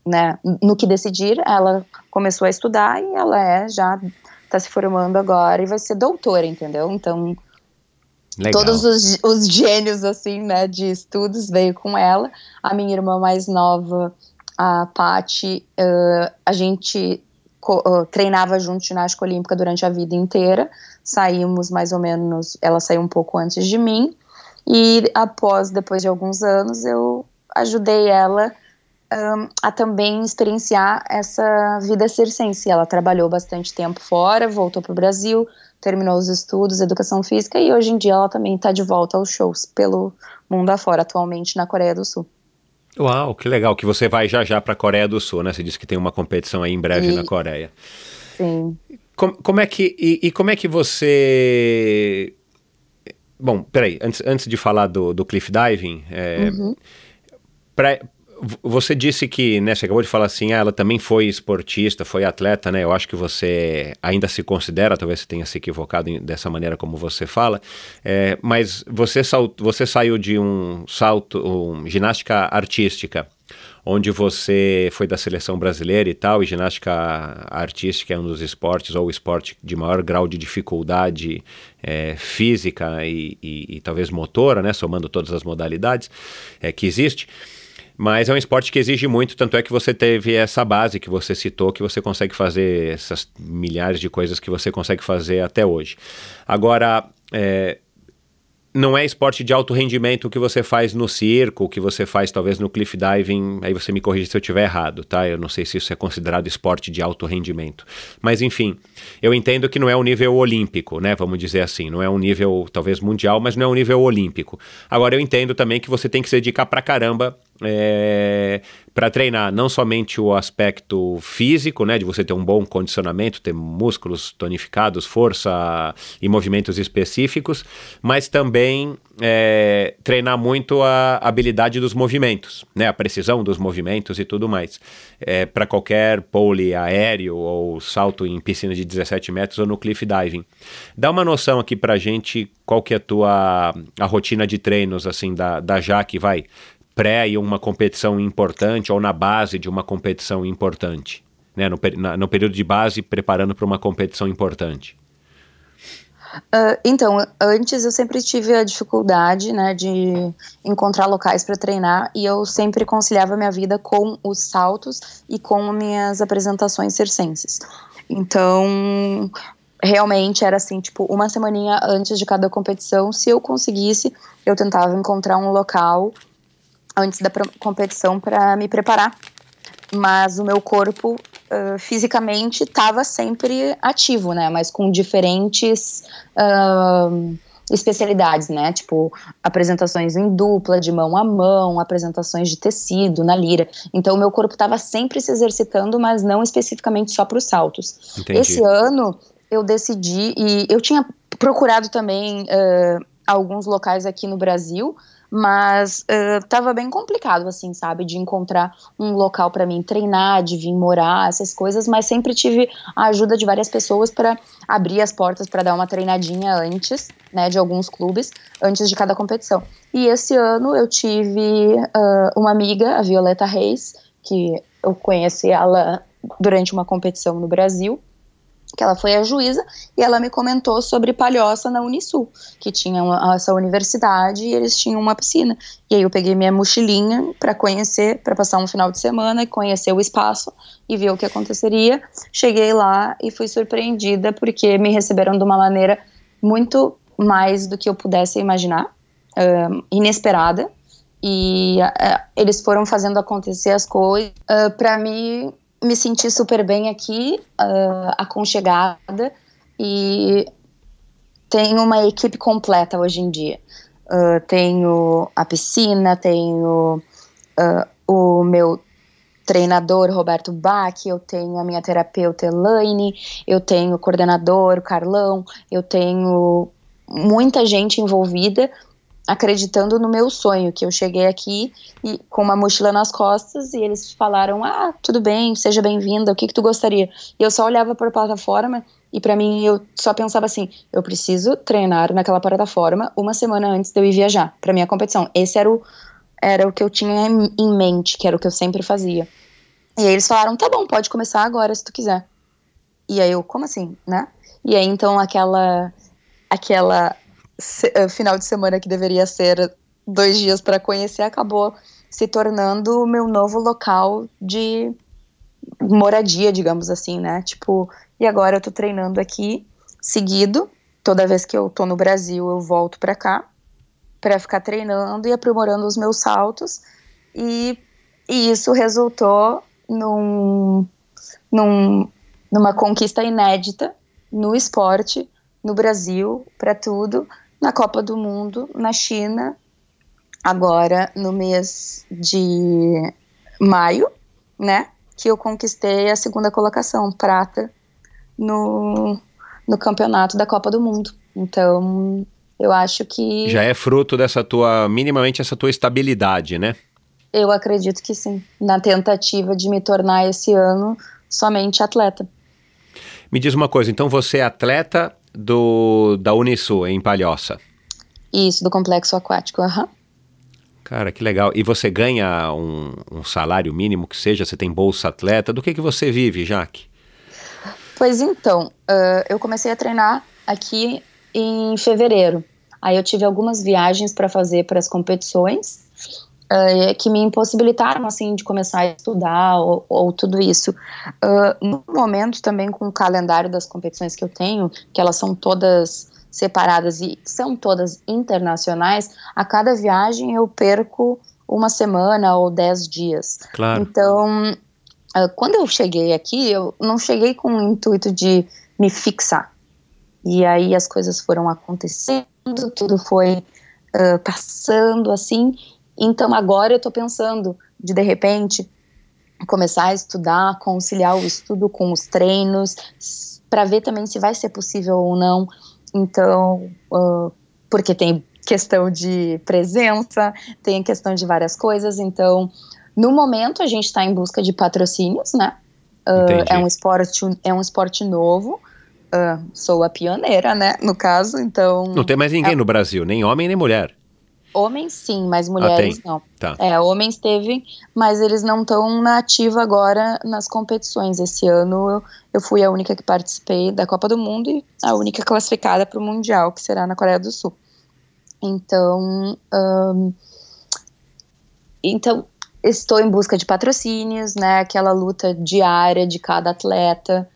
né, no que decidir, ela começou a estudar e ela é já está se formando agora e vai ser doutora, entendeu? Então Legal. todos os, os gênios assim, né, de estudos veio com ela. A minha irmã mais nova, a Pati, uh, a gente treinava junto ginástica olímpica durante a vida inteira. Saímos mais ou menos, ela saiu um pouco antes de mim. E após, depois de alguns anos, eu ajudei ela um, a também experienciar essa vida circense. Ela trabalhou bastante tempo fora, voltou para o Brasil, terminou os estudos, educação física, e hoje em dia ela também está de volta aos shows pelo mundo afora, atualmente na Coreia do Sul. Uau, que legal que você vai já já para a Coreia do Sul, né? Você disse que tem uma competição aí em breve e, na Coreia. Sim. Como, como é que e, e, como é que você Bom, peraí, antes, antes de falar do, do cliff diving, é, uhum. Você disse que, né, você acabou de falar assim, ah, ela também foi esportista, foi atleta, né? Eu acho que você ainda se considera, talvez você tenha se equivocado em, dessa maneira como você fala, é, mas você, sal, você saiu de um salto, um, ginástica artística, onde você foi da seleção brasileira e tal, e ginástica artística é um dos esportes, ou esporte de maior grau de dificuldade é, física e, e, e, talvez motora, né, somando todas as modalidades é, que existe. Mas é um esporte que exige muito, tanto é que você teve essa base que você citou, que você consegue fazer essas milhares de coisas que você consegue fazer até hoje. Agora, é, não é esporte de alto rendimento que você faz no circo, que você faz talvez no cliff diving, aí você me corrige se eu estiver errado, tá? Eu não sei se isso é considerado esporte de alto rendimento. Mas enfim, eu entendo que não é um nível olímpico, né? Vamos dizer assim, não é um nível talvez mundial, mas não é um nível olímpico. Agora eu entendo também que você tem que se dedicar pra caramba é, para treinar não somente o aspecto físico, né, de você ter um bom condicionamento, ter músculos tonificados, força e movimentos específicos, mas também é, treinar muito a habilidade dos movimentos, né, a precisão dos movimentos e tudo mais. É, para qualquer pole aéreo ou salto em piscina de 17 metros ou no cliff diving. Dá uma noção aqui para gente qual que é a tua a rotina de treinos assim da, da Jaque, vai pré e uma competição importante ou na base de uma competição importante, né? No, na, no período de base, preparando para uma competição importante. Uh, então, antes eu sempre tive a dificuldade, né, de encontrar locais para treinar e eu sempre conciliava minha vida com os saltos e com minhas apresentações circenses. Então, realmente era assim, tipo, uma semaninha antes de cada competição, se eu conseguisse, eu tentava encontrar um local antes da competição para me preparar. Mas o meu corpo uh, fisicamente estava sempre ativo, né? Mas com diferentes uh, especialidades, né? Tipo, apresentações em dupla, de mão a mão, apresentações de tecido, na lira. Então, o meu corpo estava sempre se exercitando, mas não especificamente só para os saltos. Entendi. Esse ano, eu decidi, e eu tinha procurado também uh, alguns locais aqui no Brasil, mas estava uh, bem complicado, assim, sabe, de encontrar um local para mim treinar, de vir morar, essas coisas, mas sempre tive a ajuda de várias pessoas para abrir as portas para dar uma treinadinha antes, né, de alguns clubes, antes de cada competição. E esse ano eu tive uh, uma amiga, a Violeta Reis, que eu conheci ela durante uma competição no Brasil, que ela foi a juíza e ela me comentou sobre Palhoça na Unisul, que tinha uma, essa universidade e eles tinham uma piscina. E aí eu peguei minha mochilinha para conhecer, para passar um final de semana e conhecer o espaço e ver o que aconteceria. Cheguei lá e fui surpreendida porque me receberam de uma maneira muito mais do que eu pudesse imaginar, inesperada. E uh, eles foram fazendo acontecer as coisas uh, para mim me senti super bem aqui, uh, aconchegada e tenho uma equipe completa hoje em dia. Uh, tenho a piscina, tenho uh, o meu treinador Roberto Bach, eu tenho a minha terapeuta Elaine, eu tenho o coordenador o Carlão, eu tenho muita gente envolvida acreditando no meu sonho, que eu cheguei aqui e com uma mochila nas costas e eles falaram: "Ah, tudo bem, seja bem-vinda. O que que tu gostaria?". E eu só olhava para a plataforma e para mim eu só pensava assim: eu preciso treinar naquela plataforma uma semana antes de eu ir viajar para minha competição. Esse era o era o que eu tinha em mente, que era o que eu sempre fazia. E aí eles falaram: "Tá bom, pode começar agora se tu quiser". E aí eu, como assim, né? E aí então aquela aquela se, uh, final de semana que deveria ser dois dias para conhecer acabou se tornando o meu novo local de moradia, digamos assim, né? Tipo, e agora eu tô treinando aqui seguido. Toda vez que eu tô no Brasil, eu volto para cá para ficar treinando e aprimorando os meus saltos. E, e isso resultou num, num, numa conquista inédita no esporte, no Brasil, para tudo, na Copa do Mundo, na China, agora no mês de maio, né? Que eu conquistei a segunda colocação, prata, no, no campeonato da Copa do Mundo. Então, eu acho que. Já é fruto dessa tua, minimamente essa tua estabilidade, né? Eu acredito que sim. Na tentativa de me tornar esse ano somente atleta. Me diz uma coisa, então você é atleta do da Unisul em Palhoça? Isso, do complexo aquático, aham. Uhum. Cara, que legal. E você ganha um, um, salário mínimo que seja? Você tem bolsa atleta? Do que, que você vive, Jaque? Pois então, uh, eu comecei a treinar aqui em fevereiro. Aí eu tive algumas viagens para fazer para as competições uh, que me impossibilitaram assim de começar a estudar ou, ou tudo isso. Uh, no momento também com o calendário das competições que eu tenho, que elas são todas separadas e são todas internacionais, a cada viagem eu perco uma semana ou dez dias. Claro. Então, uh, quando eu cheguei aqui, eu não cheguei com o intuito de me fixar. E aí as coisas foram acontecendo, tudo foi uh, passando assim. Então agora eu estou pensando de de repente começar a estudar, conciliar o estudo com os treinos, para ver também se vai ser possível ou não. Então, uh, porque tem questão de presença, tem questão de várias coisas. Então, no momento a gente está em busca de patrocínios, né? Uh, é um esporte, é um esporte novo. Uh, sou a pioneira, né? No caso, então. Não tem mais ninguém é... no Brasil, nem homem nem mulher. Homens sim, mas mulheres ah, não. Tá. É, homens teve, mas eles não estão na ativa agora nas competições. Esse ano eu, eu, fui a única que participei da Copa do Mundo e a única classificada para o Mundial, que será na Coreia do Sul. Então, então estou em busca de patrocínios, né? Aquela luta diária de cada atleta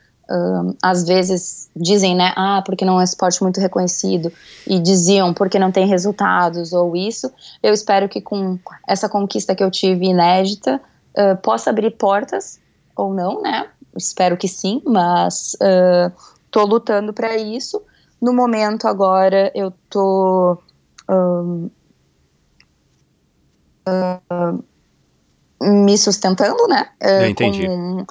às vezes dizem, né, ah, porque não é um esporte muito reconhecido, e diziam porque não tem resultados ou isso. Eu espero que com essa conquista que eu tive inédita, uh, possa abrir portas ou não, né? Espero que sim, mas estou uh, lutando para isso. No momento agora eu tô um, uh, me sustentando, né? Uh, entendi. Com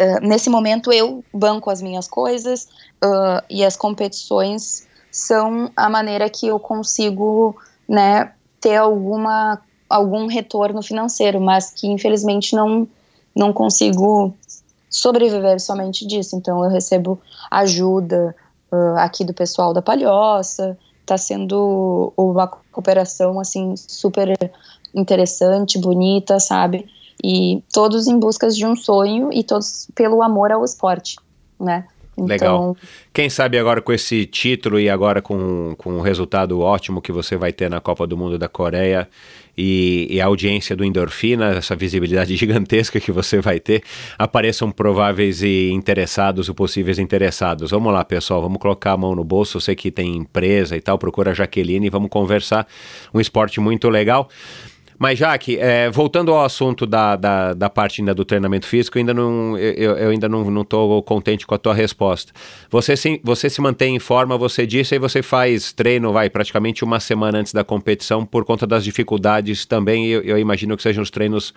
Uh, nesse momento eu banco as minhas coisas uh, e as competições são a maneira que eu consigo, né, ter alguma algum retorno financeiro, mas que infelizmente não não consigo sobreviver somente disso. Então eu recebo ajuda uh, aqui do pessoal da Palhoça, está sendo uma cooperação assim super interessante, bonita, sabe? E todos em busca de um sonho e todos pelo amor ao esporte, né? Então... Legal. Quem sabe agora com esse título e agora com, com o resultado ótimo que você vai ter na Copa do Mundo da Coreia e, e, a audiência do Endorfina, essa visibilidade gigantesca que você vai ter, apareçam prováveis e interessados ou possíveis interessados. Vamos lá, pessoal, vamos colocar a mão no bolso. Eu sei que tem empresa e tal, procura a Jaqueline e vamos conversar. Um esporte muito legal. Mas, Jaque, é, voltando ao assunto da, da, da, parte ainda do treinamento físico, ainda não, eu, eu ainda não estou contente com a tua resposta. Você se, você se mantém em forma, você disse, e você faz treino, vai, praticamente uma semana antes da competição, por conta das dificuldades também, eu, eu imagino que sejam os treinos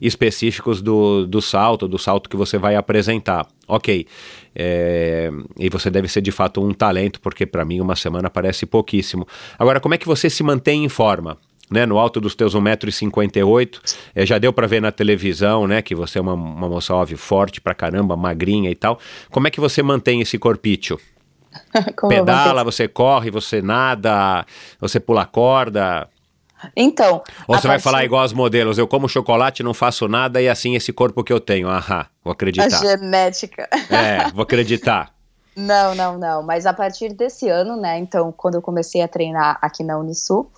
específicos do, do salto, do salto que você vai apresentar. Ok. É, e você deve ser de fato um talento, porque para mim uma semana parece pouquíssimo. Agora, como é que você se mantém em forma? Né, no alto dos teus 1,58m, é, já deu para ver na televisão, né, que você é uma, uma moça, óbvio, forte pra caramba, magrinha e tal. Como é que você mantém esse corpício? Pedala, você corre, você nada, você pula corda? Então. Ou você vai falar igual aos modelos, eu como chocolate, não faço nada e assim esse corpo que eu tenho. Aham, vou acreditar. A genética. É, vou acreditar. Não, não, não. Mas a partir desse ano, né? Então, quando eu comecei a treinar aqui na Unisul,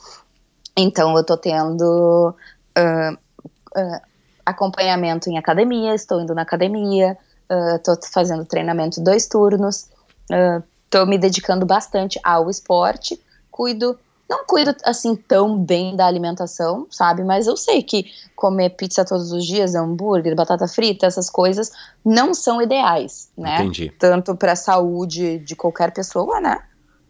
então eu tô tendo uh, uh, acompanhamento em academia, estou indo na academia, uh, tô fazendo treinamento dois turnos, uh, tô me dedicando bastante ao esporte, cuido não cuido assim tão bem da alimentação, sabe? Mas eu sei que comer pizza todos os dias, hambúrguer, batata frita, essas coisas não são ideais, né? Entendi. Tanto para a saúde de qualquer pessoa, né?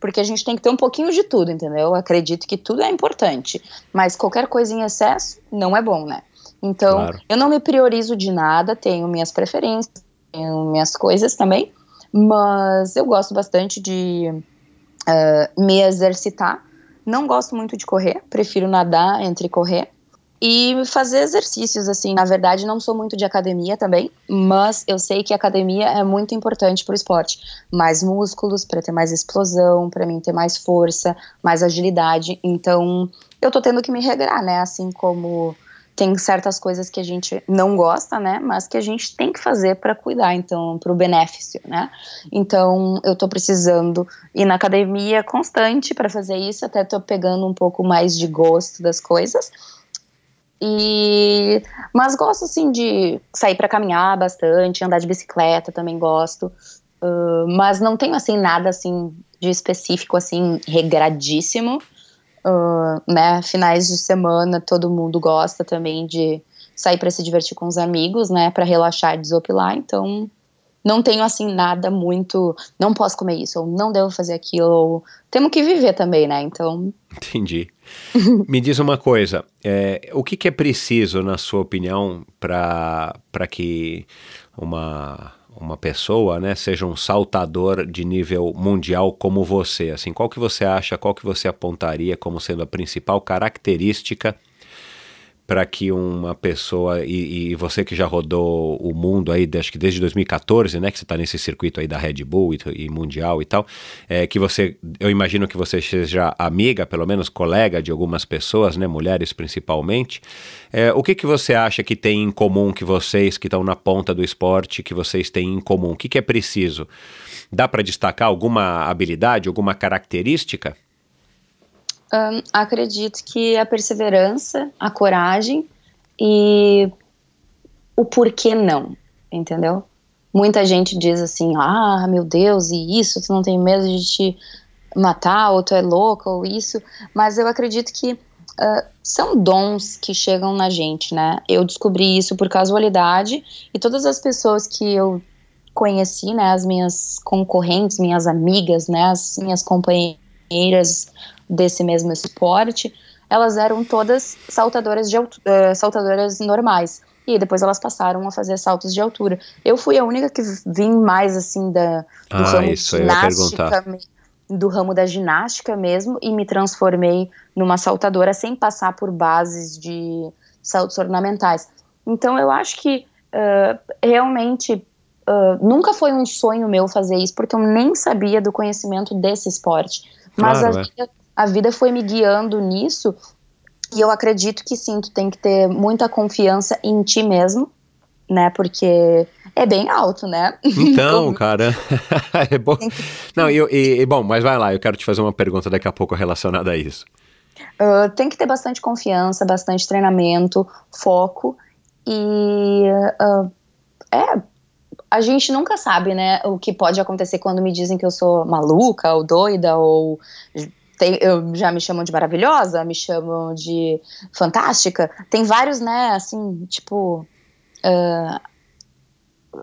Porque a gente tem que ter um pouquinho de tudo, entendeu? Eu acredito que tudo é importante, mas qualquer coisa em excesso não é bom, né? Então, claro. eu não me priorizo de nada, tenho minhas preferências, tenho minhas coisas também, mas eu gosto bastante de uh, me exercitar. Não gosto muito de correr, prefiro nadar entre correr e fazer exercícios, assim. Na verdade, não sou muito de academia também, mas eu sei que academia é muito importante para o esporte. Mais músculos, para ter mais explosão, para mim ter mais força, mais agilidade. Então, eu tô tendo que me regrar, né? Assim como tem certas coisas que a gente não gosta, né? Mas que a gente tem que fazer para cuidar, então, para o benefício, né? Então, eu tô precisando ir na academia constante para fazer isso, até tô pegando um pouco mais de gosto das coisas e mas gosto assim de sair para caminhar bastante, andar de bicicleta também gosto. Uh, mas não tenho assim nada assim de específico assim regradíssimo. Uh, né, finais de semana todo mundo gosta também de sair para se divertir com os amigos, né, para relaxar e desopilar. Então não tenho assim nada muito, não posso comer isso ou não devo fazer aquilo. Ou, temos que viver também, né? Então. Entendi. Me diz uma coisa, é, o que, que, é preciso, na sua opinião, para que uma, uma pessoa né, seja um saltador de nível mundial como você? Assim, qual que você acha, qual que você apontaria como sendo a principal característica para que uma pessoa, e, e, você que já rodou o mundo aí, acho que desde 2014, né, que você está nesse circuito aí da Red Bull e, e mundial e tal, é, que você, eu imagino que você seja amiga, pelo menos colega de algumas pessoas, né, mulheres principalmente, é, o que, que você acha que tem em comum que vocês que estão na ponta do esporte, que vocês têm em comum? O que, que é preciso? Dá para destacar alguma habilidade, alguma característica? Acredito que a perseverança, a coragem e o porquê não, entendeu? Muita gente diz assim, ah, meu Deus, e isso, tu não tem medo de te matar, ou tu é louca, ou isso, mas eu acredito que uh, são dons que chegam na gente, né? Eu descobri isso por casualidade, e todas as pessoas que eu conheci, né, as minhas concorrentes, minhas amigas, né, as minhas companheiras desse mesmo esporte, elas eram todas saltadoras, de, uh, saltadoras normais. E depois elas passaram a fazer saltos de altura. Eu fui a única que vim mais assim da, do ah, ramo isso ginástica, do ramo da ginástica mesmo, e me transformei numa saltadora sem passar por bases de saltos ornamentais. Então eu acho que uh, realmente Uh, nunca foi um sonho meu fazer isso, porque eu nem sabia do conhecimento desse esporte. Mas claro, a, é. A vida foi me guiando nisso e eu acredito que sim, tu tem que ter muita confiança em ti mesmo, né? Porque é bem alto, né? Então, cara, é bom. Não, e, e, bom, mas vai lá, eu quero te fazer uma pergunta daqui a pouco relacionada a isso. Uh, tem que ter bastante confiança, bastante treinamento, foco e uh, é a gente nunca sabe, né, o que pode acontecer quando me dizem que eu sou maluca ou doida ou tem, eu, já me chamam de maravilhosa, me chamam de fantástica. Tem vários, né, assim, tipo. Uh,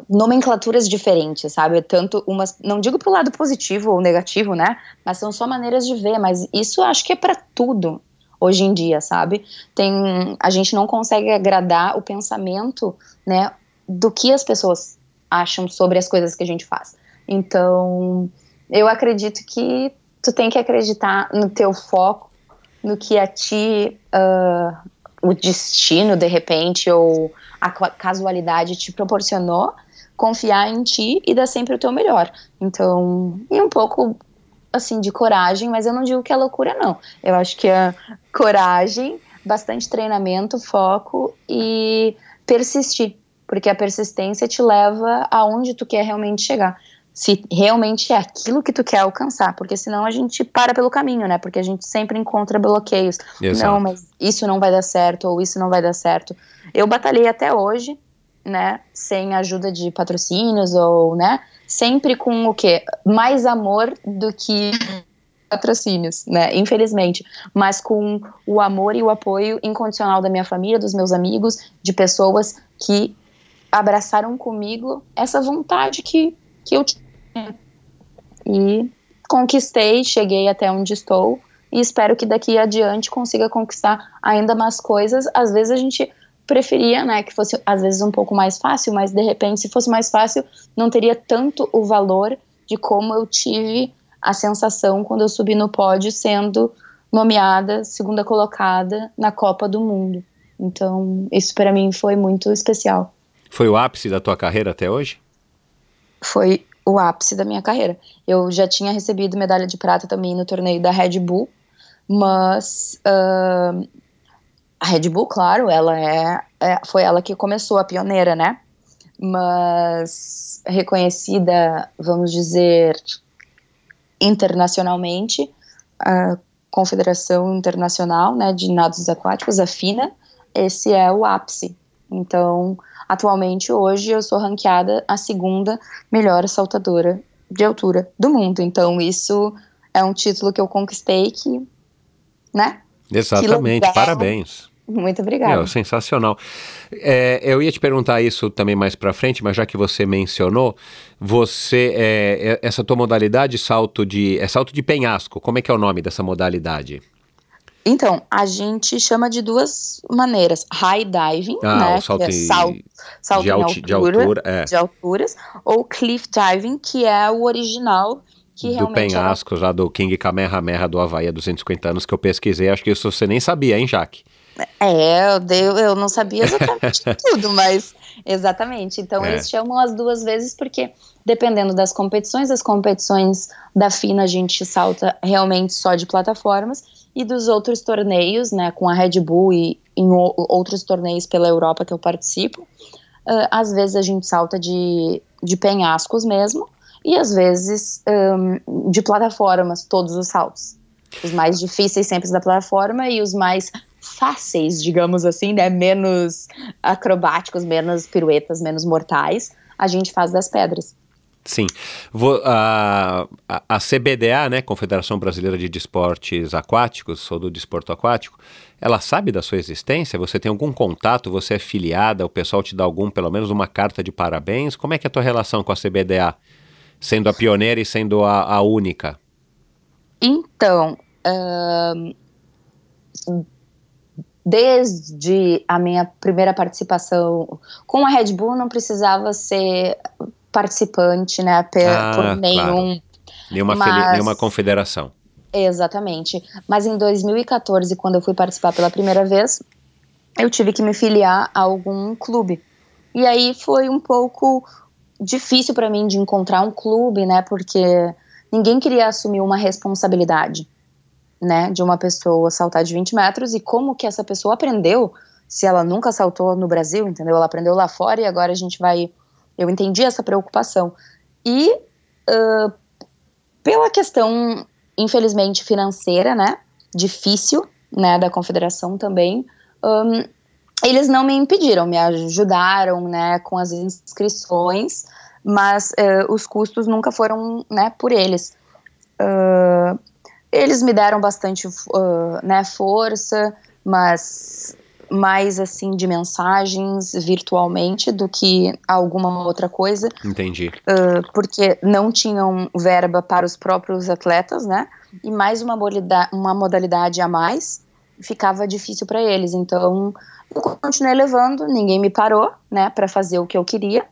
nomenclaturas diferentes, sabe? Tanto umas, não digo pro lado positivo ou negativo, né? Mas são só maneiras de ver, mas isso acho que é para tudo hoje em dia, sabe? Tem a gente não consegue agradar o pensamento, né, do que as pessoas acham sobre as coisas que a gente faz. Então, eu acredito que tu tem que acreditar no teu foco, no que a ti uh, o destino, de repente, ou a casualidade te proporcionou, confiar em ti e dar sempre o teu melhor. Então, e um pouco assim de coragem, mas eu não digo que é loucura não. Eu acho que é coragem, bastante treinamento, foco e persistir, porque a persistência te leva aonde tu quer realmente chegar. Se realmente é aquilo que tu quer alcançar, porque senão a gente para pelo caminho, né? Porque a gente sempre encontra bloqueios. Exato. Não, mas isso não vai dar certo, ou isso não vai dar certo. Eu batalhei até hoje, né? Sem ajuda de patrocínios, ou, né? Sempre com o quê? Mais amor do que patrocínios, né? Infelizmente, mas com o amor e o apoio incondicional da minha família, dos meus amigos, de pessoas que abraçaram comigo essa vontade que, que eu. E conquistei, cheguei até onde estou e espero que daqui adiante consiga conquistar ainda mais coisas. Às vezes a gente preferia, né, que fosse às vezes um pouco mais fácil, mas de repente se fosse mais fácil, não teria tanto o valor de como eu tive a sensação quando eu subi no pódio sendo nomeada segunda colocada na Copa do Mundo. Então, isso para mim foi muito especial. Foi o ápice da tua carreira até hoje? Foi o ápice da minha carreira. Eu já tinha recebido medalha de prata também no torneio da Red Bull, mas uh, a Red Bull, claro, ela é, é, foi ela que começou a pioneira, né? Mas reconhecida, vamos dizer, internacionalmente, a Confederação Internacional né, de Nados Aquáticos, a FINA, esse é o ápice. Então, atualmente, hoje, eu sou ranqueada a segunda melhor saltadora de altura do mundo. Então, isso é um título que eu conquistei que, né? Exatamente, parabéns. Muito obrigada. É, sensacional. É, eu ia te perguntar isso também mais para frente, mas já que você mencionou, você é, é, essa tua modalidade salto de é salto de penhasco. Como é que é o nome dessa modalidade? Então, a gente chama de duas maneiras: high diving, ah, né, salto, que é salto, salto de, altura, de, altura, é. de alturas, ou cliff diving, que é o original que do penhasco, era... já do King Kamehameha do Havaí há 250 anos que eu pesquisei. Acho que isso você nem sabia, hein, Jaque? É, eu, dei, eu não sabia exatamente tudo, mas exatamente. Então é. eles chamam as duas vezes porque, dependendo das competições, as competições da FINA a gente salta realmente só de plataformas, e dos outros torneios, né, com a Red Bull e em outros torneios pela Europa que eu participo, uh, às vezes a gente salta de, de penhascos mesmo, e às vezes um, de plataformas, todos os saltos. Os mais difíceis sempre da plataforma e os mais fáceis, digamos assim, né? Menos acrobáticos, menos piruetas, menos mortais, a gente faz das pedras. Sim. Vou, a, a, CBDA, né, Confederação Brasileira de Desportos Aquáticos, ou do desporto aquático, ela sabe da sua existência? Você tem algum contato? Você é filiada? O pessoal te dá algum, pelo menos uma carta de parabéns? Como é que é a tua relação com a CBDA? Sendo a pioneira e sendo a, a única? Então, desde a minha primeira participação com a Red Bull, não precisava ser participante, né, per, ah, por nenhum. Claro. Nenhuma, mas, nenhuma confederação. Exatamente. Mas em 2014, quando eu fui participar pela primeira vez, eu tive que me filiar a algum clube. E aí foi um pouco difícil para mim de encontrar um clube, né, porque ninguém queria assumir uma responsabilidade né, de uma pessoa saltar de 20 metros e como que essa pessoa aprendeu se ela nunca saltou no Brasil, entendeu? Ela aprendeu lá fora e agora a gente vai. Eu entendi essa preocupação. E uh, pela questão, infelizmente, financeira, né, difícil, né, da confederação também, um, eles não me impediram, me ajudaram, né, com as inscrições, mas uh, os custos nunca foram, né, por eles. Uh, eles me deram bastante né, força, mas mais assim de mensagens virtualmente do que alguma outra coisa. Entendi. Uh, porque não tinham verba para os próprios atletas, né? E mais uma, uma modalidade a mais ficava difícil para eles. Então eu continuei levando, ninguém me parou, né, para fazer o que eu queria.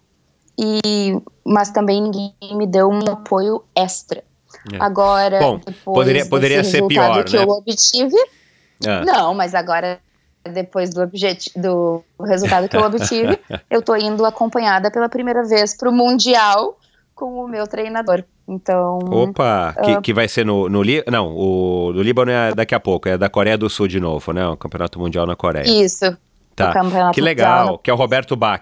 E mas também ninguém me deu um apoio extra. É. Agora, Bom, poderia, poderia ser pior, que né? eu obtive. Ah. Não, mas agora depois do, do resultado que eu obtive, eu tô indo acompanhada pela primeira vez para o Mundial com o meu treinador. Então. Opa! Uh, que, que vai ser no, no Líbano. Não, o do Líbano é daqui a pouco, é da Coreia do Sul de novo, né? O Campeonato Mundial na Coreia. Isso. Tá. que legal, que é o Roberto Bach.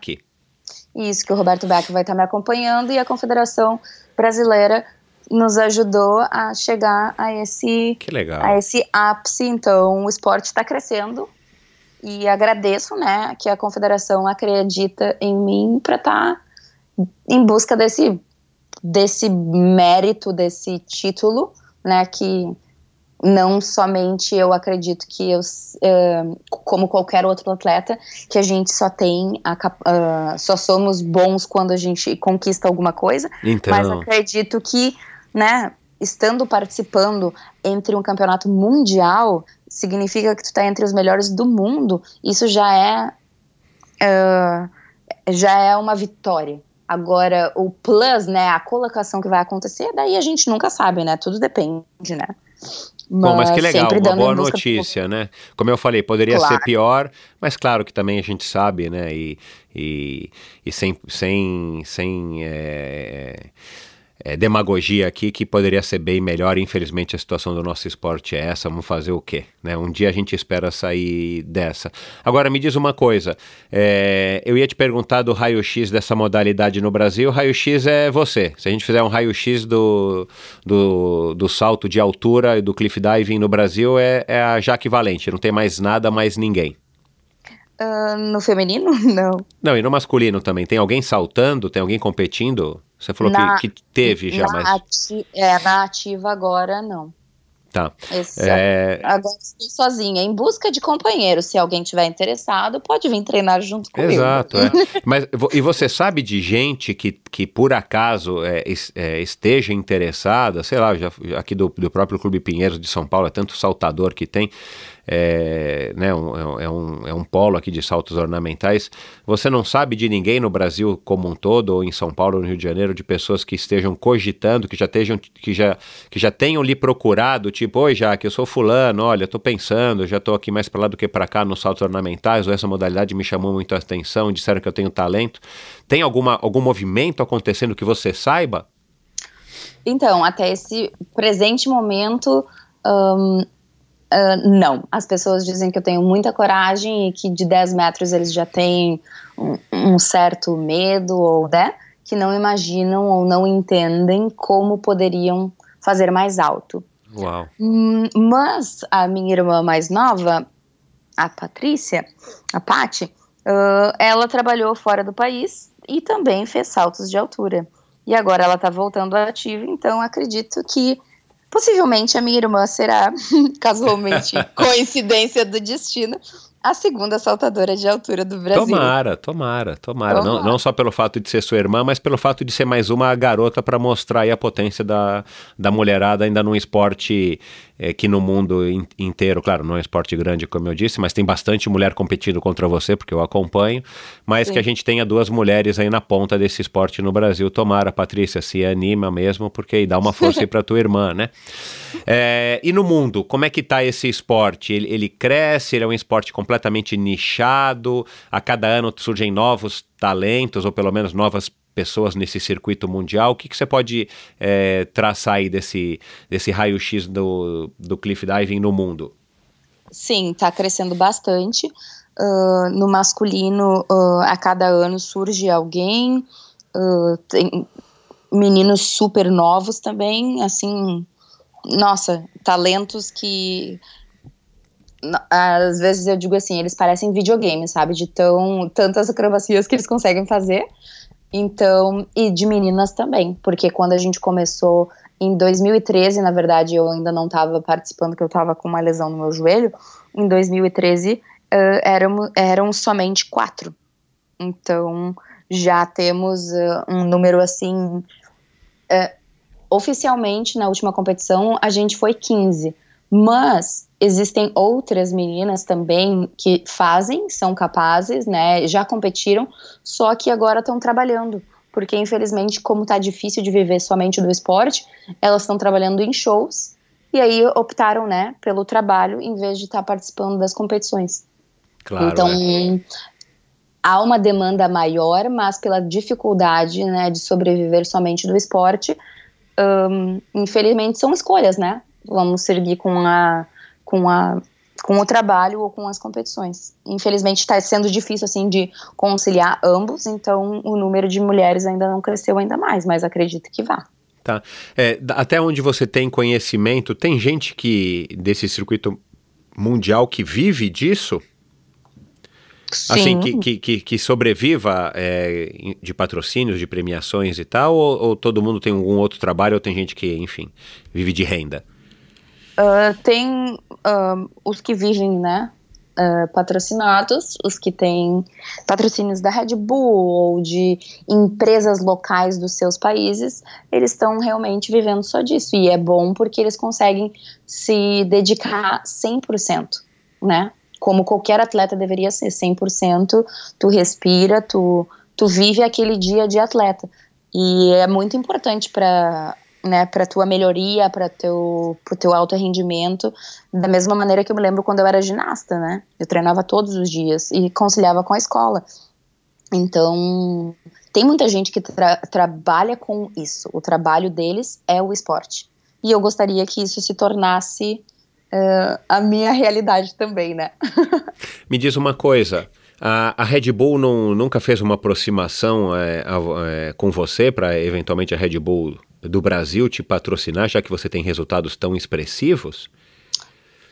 Isso, que o Roberto Bach vai estar me acompanhando e a Confederação Brasileira nos ajudou a chegar a esse, que legal. a esse ápice. Então, o esporte está crescendo e agradeço, né, que a confederação acredita em mim para estar tá em busca desse desse mérito, desse título, né, que não somente eu acredito que eu, uh, como qualquer outro atleta, que a gente só tem, a, uh, só somos bons quando a gente conquista alguma coisa, então. mas acredito que, né, estando participando entre um campeonato mundial, significa que tu está entre os melhores do mundo, isso já é uh, já é uma vitória. Agora, o plus, né, a colocação que vai acontecer, daí a gente nunca sabe, né? Tudo depende, né? Mas Bom, mas que legal, uma boa notícia, né? Como eu falei, poderia claro. ser pior, mas claro que também a gente sabe, né? E, e, e sem, sem, sem é é, demagogia aqui que poderia ser bem melhor. Infelizmente, a situação do nosso esporte é essa. Vamos fazer o quê? Né? Um dia a gente espera sair dessa. Agora, me diz uma coisa: é, eu ia te perguntar do raio-x dessa modalidade no Brasil. Raio-x é você. Se a gente fizer um raio-x do, do, do, salto de altura e do cliff diving no Brasil, é, é a Jaque Valente. Não tem mais nada, mais ninguém. Uh, no feminino, não. Não, e no masculino também. Tem alguém saltando? Tem alguém competindo? Você falou na, que, que, teve já, na mas. Ati é, na ativa agora não. Tá. Esse, é... Agora estou sozinha, em busca de companheiro. Se alguém tiver interessado, pode vir treinar junto comigo. Exato, é. Mas e você sabe de gente que, que por acaso é, é, esteja interessada, sei lá, já, aqui do, do próprio Clube Pinheiros de São Paulo, é tanto saltador que tem, é, né, um, é, um, é um polo aqui de saltos ornamentais. Você não sabe de ninguém no Brasil como um todo, ou em São Paulo, no Rio de Janeiro, de pessoas que estejam cogitando, que já, estejam, que já, que já tenham lhe procurado, tipo, oi, já que eu sou fulano, olha, estou pensando, já estou aqui mais para lá do que para cá nos saltos ornamentais, ou essa modalidade me chamou muito a atenção, disseram que eu tenho talento. Tem alguma, algum movimento acontecendo que você saiba? Então, até esse presente momento, um, Uh, não, as pessoas dizem que eu tenho muita coragem e que de 10 metros eles já têm um, um certo medo ou né, que não imaginam ou não entendem como poderiam fazer mais alto. Uau. Hum, mas a minha irmã mais nova, a Patrícia, a Pati, uh, ela trabalhou fora do país e também fez saltos de altura. E agora ela está voltando ativa, então acredito que Possivelmente a minha irmã será, casualmente, coincidência do destino, a segunda saltadora de altura do Brasil. Tomara, tomara, tomara. tomara. Não, não só pelo fato de ser sua irmã, mas pelo fato de ser mais uma garota para mostrar a potência da, da mulherada ainda num esporte é, que no mundo in, inteiro, claro, não é esporte grande, como eu disse, mas tem bastante mulher competindo contra você, porque eu acompanho, mas Sim. que a gente tenha duas mulheres aí na ponta desse esporte no Brasil. Tomara, Patrícia, se anima mesmo, porque dá uma força aí para tua irmã, né? É, e no mundo, como é que tá esse esporte? Ele, ele cresce, ele é um esporte completamente nichado, a cada ano surgem novos talentos, ou pelo menos novas pessoas nesse circuito mundial. O que, que você pode é, traçar aí desse, desse raio-x do, do cliff diving no mundo? Sim, está crescendo bastante. Uh, no masculino, uh, a cada ano surge alguém. Uh, tem meninos super novos também, assim, nossa, talentos que às vezes eu digo assim, eles parecem videogames, sabe? De tão tantas acrobacias que eles conseguem fazer. Então, e de meninas também, porque quando a gente começou em 2013, na verdade, eu ainda não estava participando, que eu estava com uma lesão no meu joelho. Em 2013, uh, eram, eram somente quatro. Então, já temos uh, um número assim. Uh, oficialmente, na última competição, a gente foi 15. Mas existem outras meninas também que fazem, são capazes, né? Já competiram, só que agora estão trabalhando. Porque, infelizmente, como tá difícil de viver somente do esporte, elas estão trabalhando em shows e aí optaram, né, pelo trabalho em vez de estar tá participando das competições. Claro. Então, é. há uma demanda maior, mas pela dificuldade, né, de sobreviver somente do esporte, um, infelizmente são escolhas, né? Vamos seguir com a, com a com o trabalho ou com as competições. Infelizmente está sendo difícil assim de conciliar ambos, então o número de mulheres ainda não cresceu ainda mais, mas acredito que vá. Tá. É, até onde você tem conhecimento, tem gente que desse circuito mundial que vive disso? Sim. Assim, que, que, que, que sobreviva é, de patrocínios, de premiações e tal, ou, ou, todo mundo tem algum outro trabalho, ou tem gente que, enfim, vive de renda? Uh, tem uh, os que vivem, né, uh, patrocinados, os que têm patrocínios da Red Bull ou de empresas locais dos seus países, eles estão realmente vivendo só disso. E é bom porque eles conseguem se dedicar 100%, né? como qualquer atleta deveria ser, 100%, tu respira, tu, tu vive aquele dia de atleta. E é muito importante para né, para tua melhoria, para teu pro teu alto rendimento, da mesma maneira que eu me lembro quando eu era ginasta, né? Eu treinava todos os dias e conciliava com a escola. Então, tem muita gente que tra trabalha com isso. O trabalho deles é o esporte. E eu gostaria que isso se tornasse uh, a minha realidade também, né? Me diz uma coisa. A, a Red Bull não, nunca fez uma aproximação é, é, com você para eventualmente a Red Bull do Brasil te patrocinar, já que você tem resultados tão expressivos?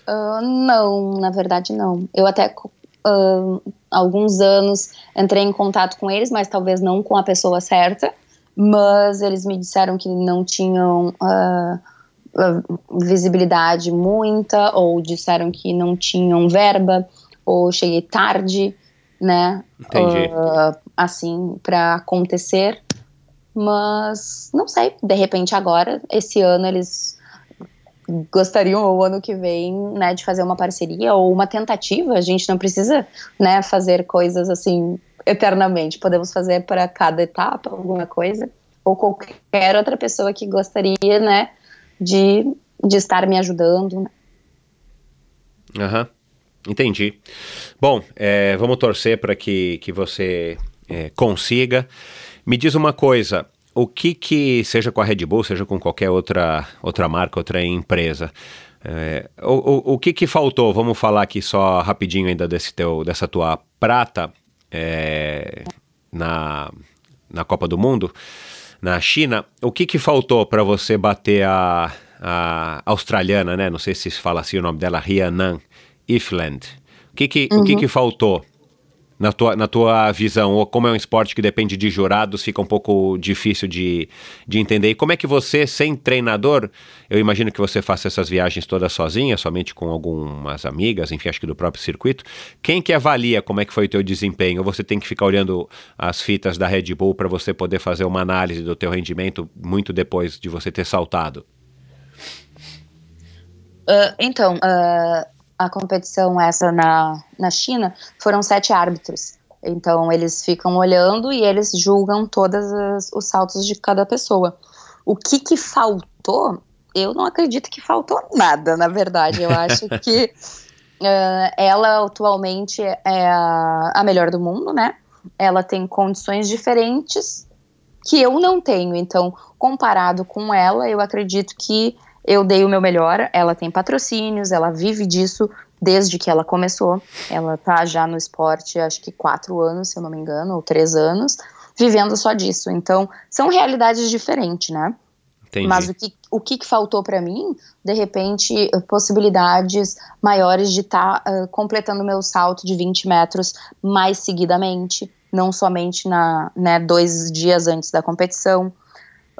Uh, não, na verdade não. Eu até uh, alguns anos entrei em contato com eles, mas talvez não com a pessoa certa. Mas eles me disseram que não tinham uh, visibilidade muita, ou disseram que não tinham verba, ou cheguei tarde, né? Entendi. Assim, para acontecer. Mas não sei, de repente agora, esse ano eles gostariam ou ano que vem, né, de fazer uma parceria ou uma tentativa. A gente não precisa, né, fazer coisas assim eternamente. Podemos fazer para cada etapa alguma coisa ou qualquer outra pessoa que gostaria, né, de, de estar me ajudando. Né? Aham, uhum. entendi. Bom, é, vamos torcer para que, que você é, consiga. Me diz uma coisa, o que que, seja com a Red Bull, seja com qualquer outra, outra marca, outra empresa, é, o, o, o que que faltou? Vamos falar aqui só rapidinho ainda desse teu, dessa tua prata é, na, na Copa do Mundo na China, o que, que faltou para você bater a, a australiana, né? Não sei se se fala assim o nome dela, Rhiannon Ifland. O que que, uhum. o que, que faltou na tua, na tua visão, ou como é um esporte que depende de jurados, fica um pouco difícil de, de entender. E como é que você, sem treinador, eu imagino que você faça essas viagens todas sozinha, somente com algumas amigas, enfim, acho que do próprio circuito. Quem que avalia como é que foi o teu desempenho? Ou você tem que ficar olhando as fitas da Red Bull para você poder fazer uma análise do teu rendimento muito depois de você ter saltado? Uh, então, uh a competição essa na, na China, foram sete árbitros. Então eles ficam olhando e eles julgam todos os saltos de cada pessoa. O que que faltou? Eu não acredito que faltou nada, na verdade. Eu acho que uh, ela atualmente é a, a melhor do mundo, né? Ela tem condições diferentes que eu não tenho. Então, comparado com ela, eu acredito que eu dei o meu melhor. Ela tem patrocínios, ela vive disso desde que ela começou. Ela tá já no esporte, acho que quatro anos, se eu não me engano, ou três anos, vivendo só disso. Então, são realidades diferentes, né? Entendi. Mas o que, o que faltou para mim, de repente, possibilidades maiores de estar tá, uh, completando meu salto de 20 metros mais seguidamente, não somente na, né, dois dias antes da competição.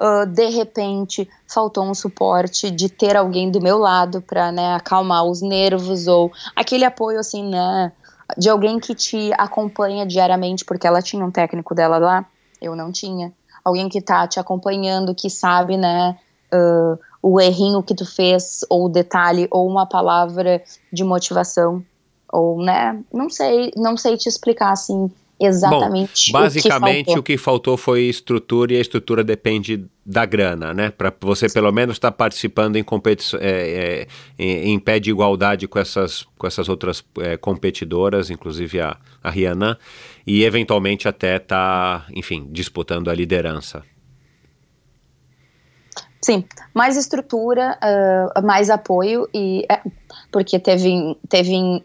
Uh, de repente, faltou um suporte de ter alguém do meu lado para né, acalmar os nervos ou aquele apoio assim, né, de alguém que te acompanha diariamente, porque ela tinha um técnico dela lá, eu não tinha. Alguém que tá te acompanhando, que sabe, né, uh, o errinho que tu fez, ou o detalhe, ou uma palavra de motivação, ou, né, não sei, não sei te explicar, assim, exatamente. Bom, basicamente o que, o que, faltou foi estrutura e a estrutura depende da grana, né? Para você pelo menos estar tá participando em competição, é, é, em, pé de igualdade com essas, com essas outras é, competidoras, inclusive a, a Rihanna, e eventualmente até estar, tá, enfim, disputando a liderança. Sim, mais estrutura, uh, mais apoio e é, porque teve, teve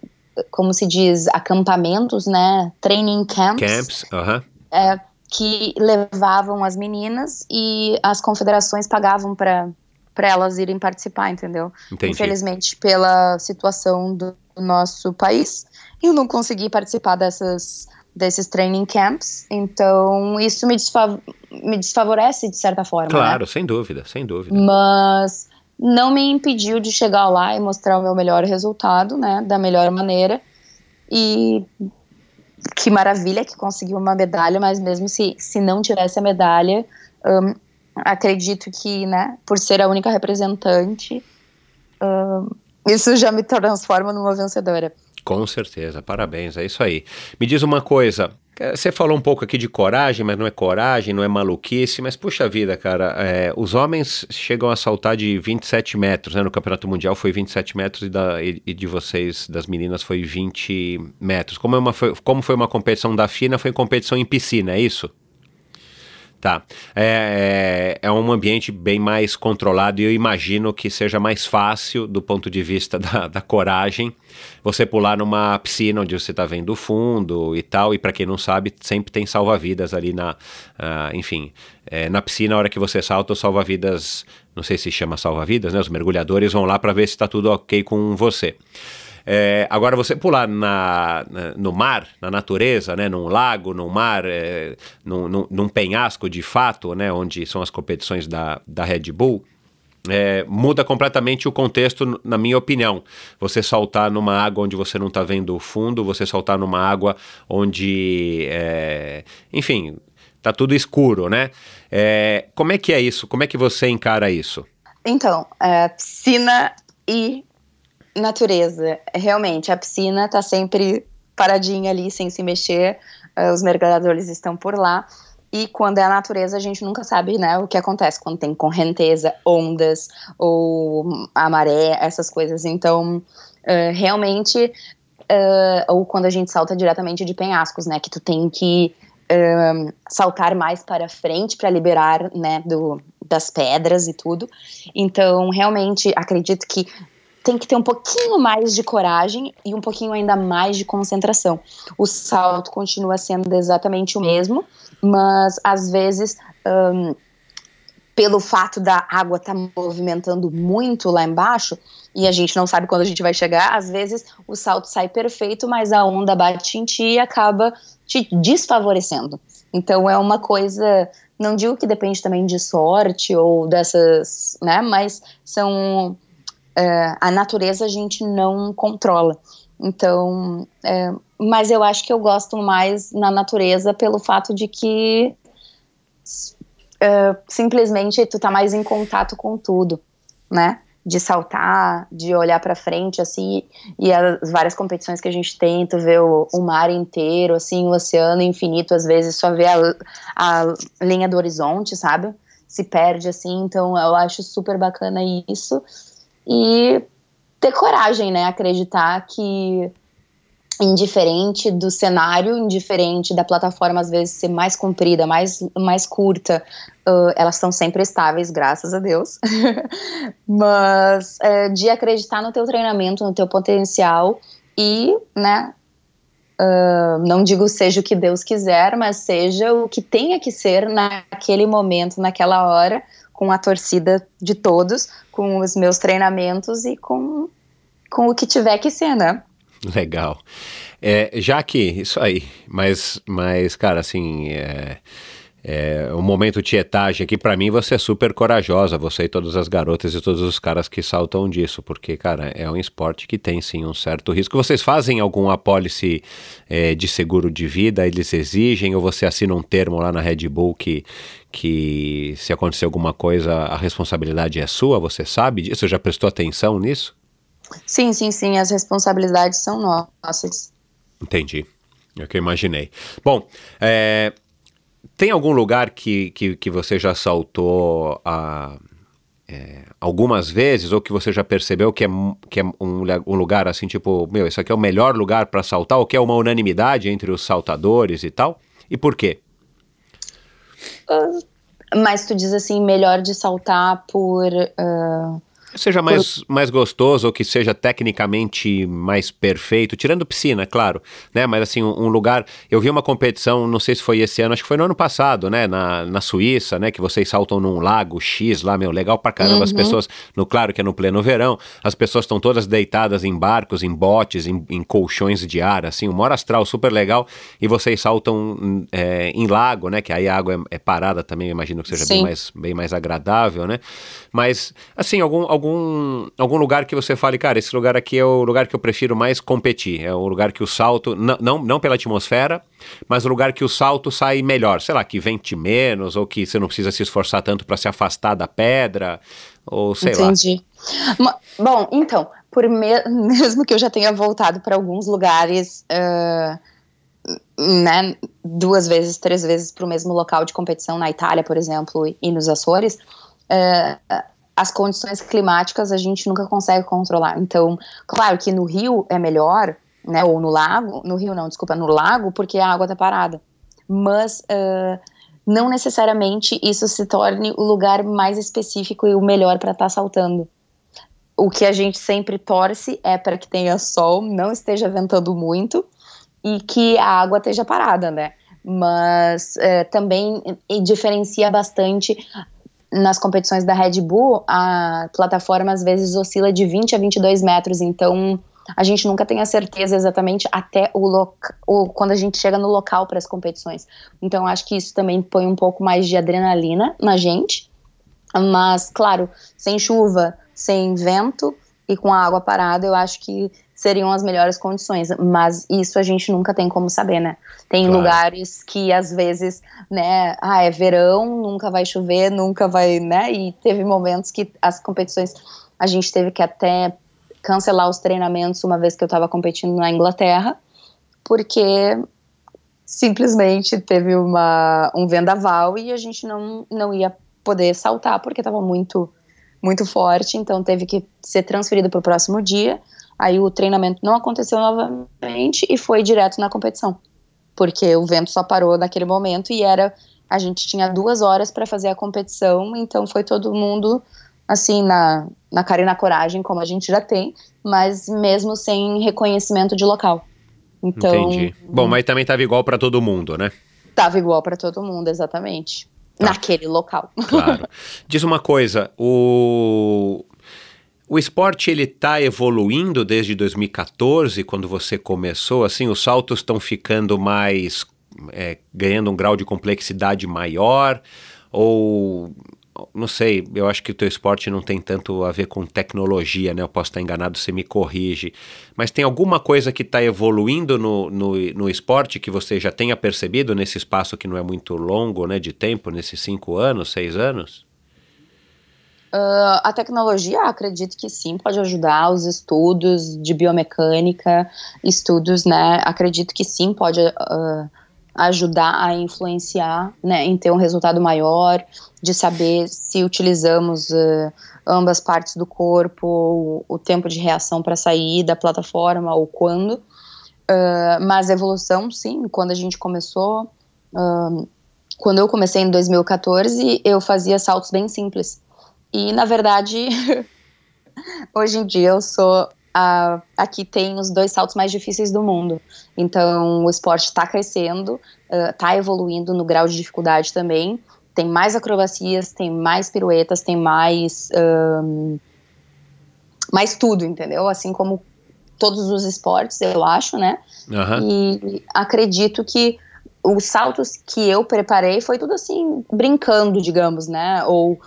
como se diz, acampamentos, né? Training camps. Camps, uh -huh. é, que levavam as meninas e as confederações pagavam para para elas irem participar, entendeu? Entendi. Infelizmente, pela situação do nosso país, eu não consegui participar dessas desses training camps, então isso me, desfav me desfavorece de certa forma. Claro, né? sem dúvida, sem dúvida. Mas não me impediu de chegar lá e mostrar o meu melhor resultado, né, da melhor maneira. E que maravilha que conseguiu uma medalha, mas mesmo se, se não tivesse a medalha, um, acredito que, né, por ser a única representante, um, isso já me transforma numa vencedora. Com certeza, parabéns, é isso aí. Me diz uma coisa, é, você falou um pouco aqui de coragem, mas não é coragem, não é maluquice, mas puxa vida, cara, é, os homens chegam a saltar de 27 metros, né? No Campeonato Mundial foi 27 metros e, da, e, e de vocês, das meninas, foi 20 metros. Como, é uma, foi, como foi uma competição da FINA, foi competição em piscina, é isso? Tá. É, é, é, um ambiente bem mais controlado e eu imagino que seja mais fácil, do ponto de vista da, da coragem, você pular numa piscina onde você está vendo o fundo e tal. E para quem não sabe, sempre tem salva-vidas ali na. Uh, enfim, é, na piscina, a hora que você salta, o salva-vidas. Não sei se chama salva-vidas, né? Os mergulhadores vão lá para ver se está tudo ok com você. É, agora, você pular na, no mar, na natureza, né, num lago, num mar, é, num, num, num, penhasco de fato, né, onde são as competições da, da Red Bull, é, muda completamente o contexto, na minha opinião. Você saltar numa água onde você não está vendo o fundo, você saltar numa água onde, é, enfim, tá tudo escuro, né? É, como é que é isso? Como é que você encara isso? Então, é, piscina e natureza. Realmente, a piscina está sempre paradinha ali, sem se mexer, uh, os mergulhadores estão por lá. E quando é a natureza, a gente nunca sabe né, o que acontece, quando tem correnteza, ondas, ou a maré, essas coisas. Então, uh, realmente, uh, ou quando a gente salta diretamente de penhascos, né, que tu tem que saltar mais para frente para liberar né, do, das pedras e tudo. Então, realmente, acredito que tem que ter um pouquinho mais de coragem e um pouquinho ainda mais de concentração. O salto continua sendo exatamente o mesmo, mas às vezes, um, pelo fato da água estar tá movimentando muito lá embaixo, e a gente não sabe quando a gente vai chegar, às vezes o salto sai perfeito, mas a onda bate em ti e acaba te desfavorecendo. Então é uma coisa, não digo que depende também de sorte ou dessas, né, mas são uh, a natureza a gente não controla. Então, uh, mas eu acho que eu gosto mais na natureza pelo fato de que uh, simplesmente tu tá mais em contato com tudo, né? De saltar, de olhar para frente, assim, e as várias competições que a gente tem, tu vê o, o mar inteiro, assim, o oceano infinito, às vezes só vê a, a linha do horizonte, sabe? Se perde, assim, então eu acho super bacana isso e ter coragem, né? Acreditar que indiferente do cenário, indiferente da plataforma às vezes ser mais comprida, mais, mais curta, uh, elas estão sempre estáveis, graças a Deus. Mas uh, de acreditar no teu treinamento, no teu potencial e, né, uh, não digo seja o que Deus quiser, mas seja o que tenha que ser naquele momento, naquela hora, com a torcida de todos, com os meus treinamentos e com, com o que tiver que ser, né? Legal. É, já que, isso aí, mas, mas cara, assim, é, é, o momento tietagem aqui, para mim, você é super corajosa, você e todas as garotas e todos os caras que saltam disso, porque, cara, é um esporte que tem sim um certo risco. Vocês fazem algum apólice é, de seguro de vida, eles exigem, ou você assina um termo lá na Red Bull que, que se acontecer alguma coisa, a responsabilidade é sua, você sabe disso? Você já prestou atenção nisso? Sim, sim, sim, as responsabilidades são nossas. Entendi. É o que eu imaginei. Bom, é, tem algum lugar que, que, que você já saltou a, é, algumas vezes ou que você já percebeu que é, que é um, um lugar assim, tipo, meu, isso aqui é o melhor lugar para saltar ou que é uma unanimidade entre os saltadores e tal? E por quê? Uh, mas tu diz assim, melhor de saltar por. Uh seja mais, mais gostoso ou que seja tecnicamente mais perfeito, tirando piscina, claro, né? Mas assim, um, um, lugar. Eu vi uma competição, não sei se foi esse ano, acho que foi no ano passado, né? Na, na Suíça, né? Que vocês saltam num lago X lá, meu, legal pra caramba. Uhum. As pessoas, no claro que é no pleno verão, as pessoas estão todas deitadas em barcos, em botes, em, em colchões de ar, assim, um maior astral super legal. E vocês saltam é, em lago, né? Que aí a água é, é parada também, imagino que seja bem mais, bem mais agradável, né? Mas, assim, algum, algum algum, algum lugar que você fale, cara, esse lugar aqui é o lugar que eu prefiro mais competir. É o lugar que o salto, não, não, pela atmosfera, mas o lugar que o salto sai melhor. Sei lá, que vente menos, ou que você não precisa se esforçar tanto para se afastar da pedra, ou sei Entendi. lá. Bom, então, por me mesmo que eu já tenha voltado para alguns lugares. Uh né, duas vezes, três vezes para o mesmo local de competição na Itália, por exemplo, e nos Açores, uh, as condições climáticas a gente nunca consegue controlar. Então, claro que no rio é melhor, né, ou no lago, no rio não, desculpa, no lago, porque a água está parada. Mas uh, não necessariamente isso se torne o lugar mais específico e o melhor para estar tá saltando. O que a gente sempre torce é para que tenha sol, não esteja ventando muito e que a água esteja parada, né? Mas uh, também diferencia bastante nas competições da Red Bull, a plataforma às vezes oscila de 20 a 22 metros, então a gente nunca tem a certeza exatamente até o, quando a gente chega no local para as competições. Então acho que isso também põe um pouco mais de adrenalina na gente. Mas, claro, sem chuva, sem vento e com a água parada, eu acho que seriam as melhores condições, mas isso a gente nunca tem como saber, né? Tem claro. lugares que às vezes, né, ah, é verão, nunca vai chover, nunca vai, né? E teve momentos que as competições a gente teve que até cancelar os treinamentos uma vez que eu estava competindo na Inglaterra, porque simplesmente teve uma, um vendaval e a gente não, não ia poder saltar porque estava muito muito forte, então teve que ser transferido para o próximo dia. Aí o treinamento não aconteceu novamente e foi direto na competição, porque o vento só parou naquele momento e era a gente tinha duas horas para fazer a competição, então foi todo mundo assim na, na cara e na coragem, como a gente já tem, mas mesmo sem reconhecimento de local. Então, Entendi. Bom, mas também estava igual para todo mundo, né? Tava igual para todo mundo, exatamente. Tá. Naquele local. Claro. Diz uma coisa, o o esporte ele está evoluindo desde 2014, quando você começou. Assim, os saltos estão ficando mais, é, ganhando um grau de complexidade maior, ou não sei. Eu acho que o teu esporte não tem tanto a ver com tecnologia, né? Eu posso estar enganado, você me corrige. Mas tem alguma coisa que está evoluindo no, no, no esporte que você já tenha percebido nesse espaço que não é muito longo, né, de tempo, nesses cinco anos, seis anos? Uh, a tecnologia, acredito que sim, pode ajudar os estudos de biomecânica, estudos, né? Acredito que sim, pode uh, ajudar a influenciar, né? Em ter um resultado maior, de saber se utilizamos uh, ambas partes do corpo, o, o tempo de reação para sair da plataforma ou quando. mas evolução, sim, quando a gente começou. quando eu comecei em 2014, eu fazia saltos bem simples e, na verdade, hoje em dia eu sou a, a que tem os dois saltos mais difíceis do mundo. Então, o esporte está crescendo, está uh, evoluindo no grau de dificuldade também. Tem mais acrobacias, tem mais piruetas, tem mais. Um, mais tudo, entendeu? Assim como todos os esportes, eu acho, né? Aham. E acredito que os saltos que eu preparei foi tudo assim, brincando, digamos, né? Ou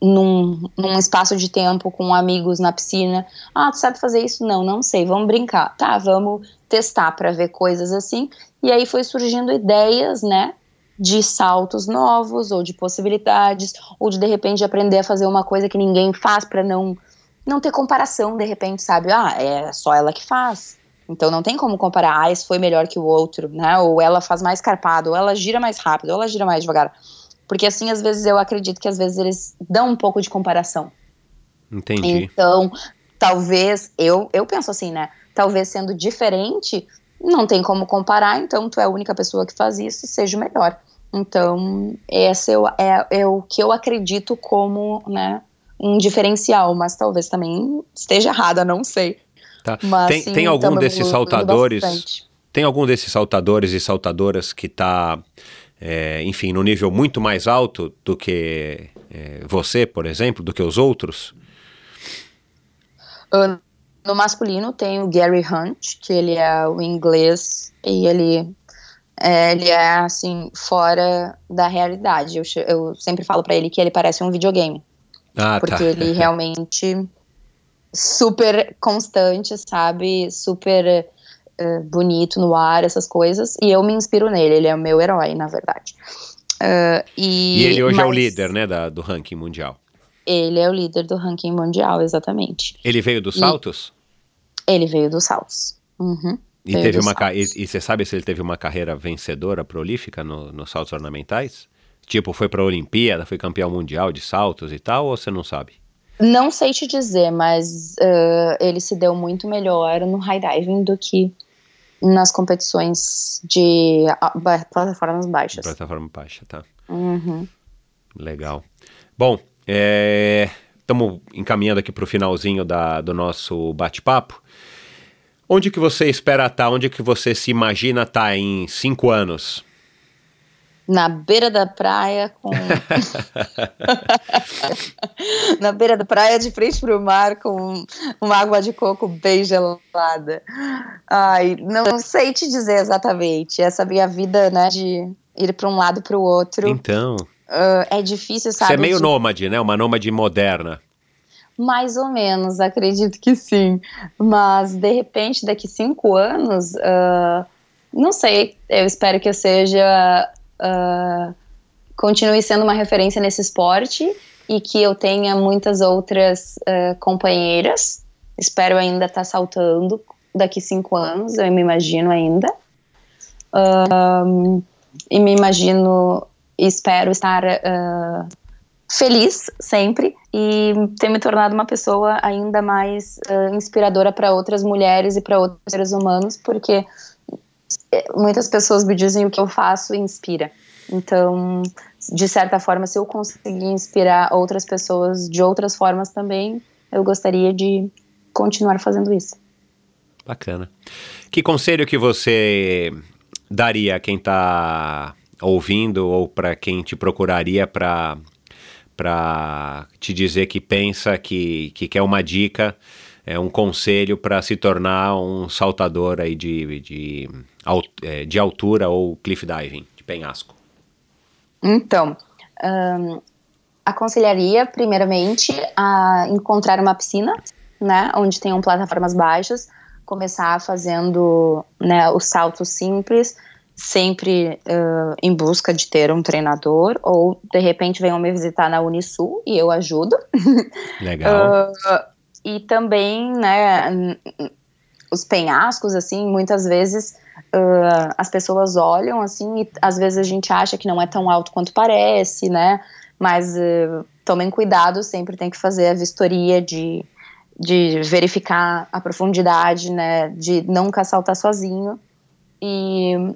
num, num espaço de tempo com amigos na piscina. Ah, tu sabe fazer isso? Não, não sei, vamos brincar. Tá, vamos testar para ver coisas assim. E aí foi surgindo ideias, né? De saltos novos, ou de possibilidades, ou de de repente aprender a fazer uma coisa que ninguém faz para não não ter comparação, de repente, sabe? Ah, é só ela que faz. Então não tem como comparar, ah, esse foi melhor que o outro, né? Ou ela faz mais carpado, ou ela gira mais rápido, ou ela gira mais devagar. Porque assim, às vezes, eu acredito que às vezes eles dão um pouco de comparação. Entendi. Então, talvez, eu, eu penso assim, né? Talvez sendo diferente, não tem como comparar, então tu é a única pessoa que faz isso, seja o melhor. Então, esse é, o- é, é o que eu acredito como, né, um diferencial, mas talvez também esteja errada, não sei. Tá. Mas, Tem, sim, tem algum desses saltadores? Tem algum desses saltadores e saltadoras que está, enfim, no nível muito mais alto do que é, você, por exemplo, do que os outros? Ah, No masculino tem o Gary Hunt, que ele é o inglês e ele é, ele é assim fora da realidade. Eu, eu sempre falo pra ele que ele parece um videogame, Ah, porque tá. ele realmente super constante, sabe, super bonito no ar, essas coisas. E eu me inspiro nele. Ele é o meu herói, na verdade. Ah, e, E ele hoje é o líder, né, da- do ranking mundial. Ele é o líder do ranking mundial, exatamente. Ele veio dos E- saltos? Ele veio dos saltos. Uhum. E, veio teve dos uma ca- e, saltos. e você sabe se ele teve uma carreira vencedora, prolífica no- nos saltos ornamentais? Tipo, foi pra Olimpíada, foi campeão mundial de saltos e tal, ou você não sabe? Não sei te dizer, mas ah, ele se deu muito melhor no high diving do que nas competições de plataformas baixas. Plataforma baixa, tá. Uhum. Legal. Bom, estamos encaminhando aqui para o finalzinho da- do nosso bate-papo. Onde que você espera estar? Onde que você se imagina estar em cinco anos? Na beira da praia, com. Na beira da praia, de frente para o mar, com uma água de coco bem gelada. Ai, não sei te dizer exatamente. Essa minha vida, né, de ir para um lado para o outro, Então, ah, é difícil, sabe? você é meio de- nômade, né? Uma nômade moderna. Mais ou menos, acredito que sim. Mas, de repente, daqui cinco anos, ah, não sei, eu espero que eu seja. Ah, continue sendo uma referência nesse esporte e que eu tenha muitas outras ah, companheiras. Espero ainda estar saltando daqui cinco anos, eu me imagino ainda. Ahn, e me imagino, espero estar ah, feliz sempre e ter me tornado uma pessoa ainda mais inspiradora para outras mulheres e para outros seres humanos, porque muitas pessoas me dizem o que eu faço inspira. Então, de certa forma, se eu conseguir inspirar outras pessoas de outras formas também, eu gostaria de continuar fazendo isso. Bacana. Que conselho que você daria a quem está ouvindo ou para quem te procuraria para para te dizer que pensa que, que quer uma dica, é um conselho para se tornar um saltador aí de, de, é, de altura ou cliff diving, de penhasco? Então, ahn, aconselharia, primeiramente, a encontrar uma piscina, né, onde tenham plataformas baixas, começar fazendo né, os saltos simples, sempre ah, em busca de ter um treinador, ou de repente venham me visitar na Unisul e eu ajudo. Legal. Ah, e também, né, os penhascos, assim, muitas vezes ah, as pessoas olham, assim, e às vezes a gente acha que não é tão alto quanto parece, né, mas ah, tomem cuidado, sempre tem que fazer a vistoria de, de verificar a profundidade, né, de nunca saltar sozinho. E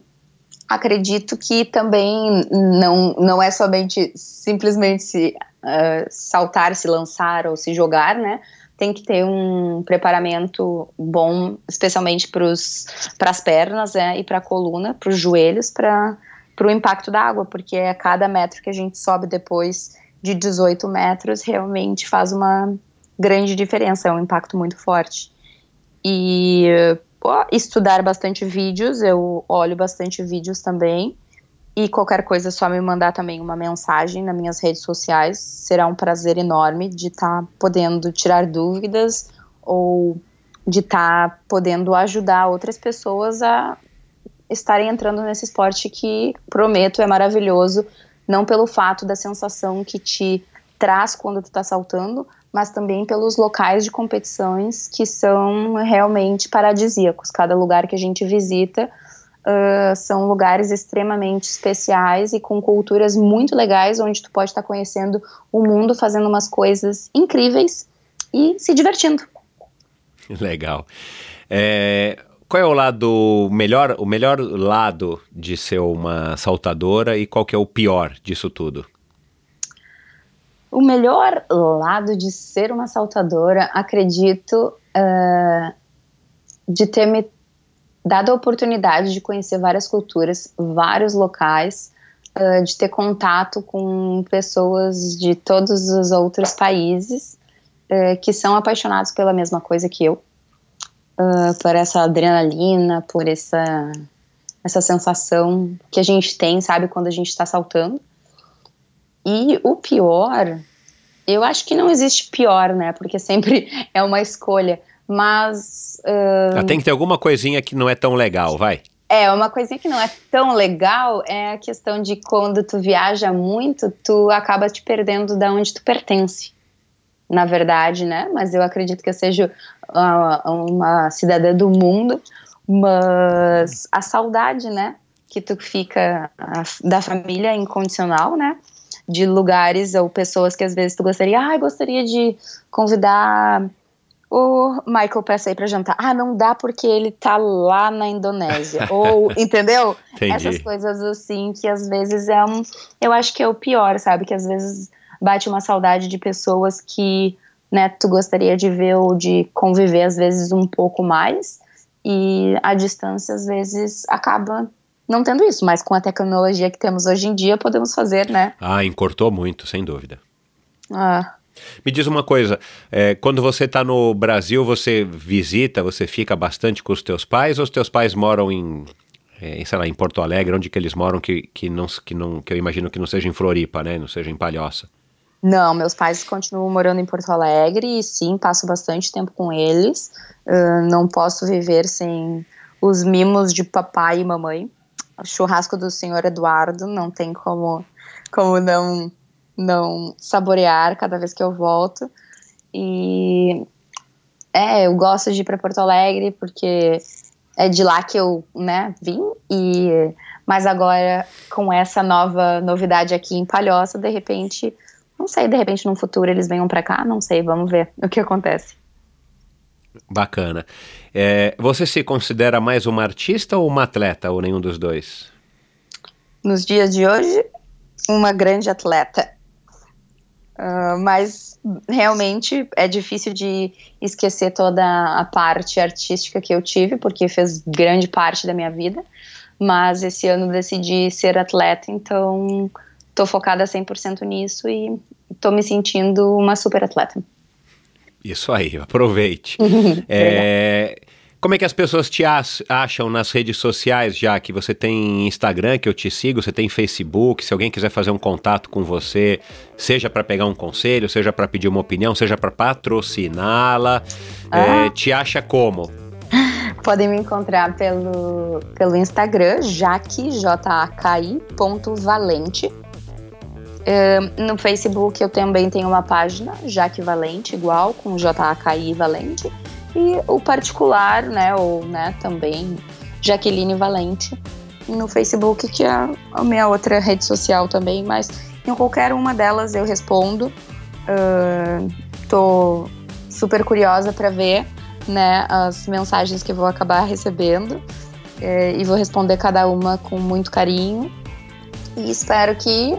acredito que também não, não é somente simplesmente se, ah, saltar, se lançar ou se jogar, né? Tem que ter um preparamento bom, especialmente para as pernas né? e para a coluna, para os joelhos, para o impacto da água, porque a cada metro que a gente sobe depois de 18 metros realmente faz uma grande diferença, é um impacto muito forte. E estudar bastante vídeos, eu olho bastante vídeos também. E qualquer coisa é só me mandar também uma mensagem nas minhas redes sociais. Será um prazer enorme de estar tá podendo tirar dúvidas ou de estar tá podendo ajudar outras pessoas a estarem entrando nesse esporte que prometo é maravilhoso, não pelo fato da sensação que te traz quando tu está saltando, mas também pelos locais de competições que são realmente paradisíacos. Cada lugar que a gente visita uh, são lugares extremamente especiais e com culturas muito legais, onde tu pode estar tá conhecendo o mundo, fazendo umas coisas incríveis e se divertindo. Legal. É, qual é o lado melhor, o melhor lado de ser uma saltadora e qual que é o pior disso tudo? O melhor lado de ser uma saltadora, acredito, uh, de ter me dado a oportunidade de conhecer várias culturas, vários locais, uh, de ter contato com pessoas de todos os outros países uh, que são apaixonados pela mesma coisa que eu uh, por essa adrenalina, por essa, essa sensação que a gente tem, sabe, quando a gente está saltando. E o pior, eu acho que não existe pior, né? Porque sempre é uma escolha. Mas. Uh, tem que ter alguma coisinha que não é tão legal, vai. É, uma coisinha que não é tão legal é a questão de quando tu viaja muito, tu acaba te perdendo da onde tu pertence na verdade, né? Mas eu acredito que eu seja uh, uma cidadã do mundo, mas a saudade, né? Que tu fica a, da família incondicional, né? De lugares ou pessoas que às vezes tu gostaria, ah, gostaria de convidar o Michael para sair para jantar. Ah, não dá porque ele tá lá na Indonésia. Ou, entendeu? Entendi. Essas coisas assim que às vezes é um. Eu acho que é o pior, sabe? Que às vezes bate uma saudade de pessoas que né, tu gostaria de ver ou de conviver às vezes um pouco mais e a distância às vezes acaba não tendo isso, mas com a tecnologia que temos hoje em dia podemos fazer, né? Ah, encurtou muito, sem dúvida. Ah. Me diz uma coisa, é, quando você está no Brasil, você visita, você fica bastante com os teus pais ou os teus pais moram em é, sei lá, em Porto Alegre, onde que eles moram, que, que, não, que, não, que eu imagino que não seja em Floripa, né? Não seja em Palhoça. Não, meus pais continuam morando em Porto Alegre e sim, passo bastante tempo com eles. Uh, não posso viver sem os mimos de papai e mamãe. O churrasco do senhor Eduardo não tem como, como não, não saborear cada vez que eu volto. E é, eu gosto de ir para Porto Alegre porque é de lá que eu né, vim e mas agora com essa nova novidade aqui em Palhoça, de repente não sei, de repente no futuro eles venham para cá, não sei, vamos ver o que acontece. Bacana. É, você se considera mais uma artista ou uma atleta, ou nenhum dos dois? Nos dias de hoje, uma grande atleta. Uh, mas realmente é difícil de esquecer toda a parte artística que eu tive, porque fez grande parte da minha vida. Mas esse ano decidi ser atleta, então tô focada 100% nisso e tô me sentindo uma super atleta. Isso aí, aproveite. é, como é que as pessoas te acham nas redes sociais, já que você tem Instagram, que eu te sigo, você tem Facebook, se alguém quiser fazer um contato com você, seja para pegar um conselho, seja para pedir uma opinião, seja para patrociná-la, ah. é, te acha como? Podem me encontrar pelo, pelo Instagram, jaque, J-A-K-I, ponto valente. Uh, no Facebook eu também tenho uma página, Jaque Valente, igual, com J-A-K-I Valente. E o particular, né, ou né, também Jaqueline Valente no Facebook, que é a minha outra rede social também, mas em qualquer uma delas eu respondo. Uh, tô super curiosa para ver né, as mensagens que vou acabar recebendo uh, e vou responder cada uma com muito carinho. E espero que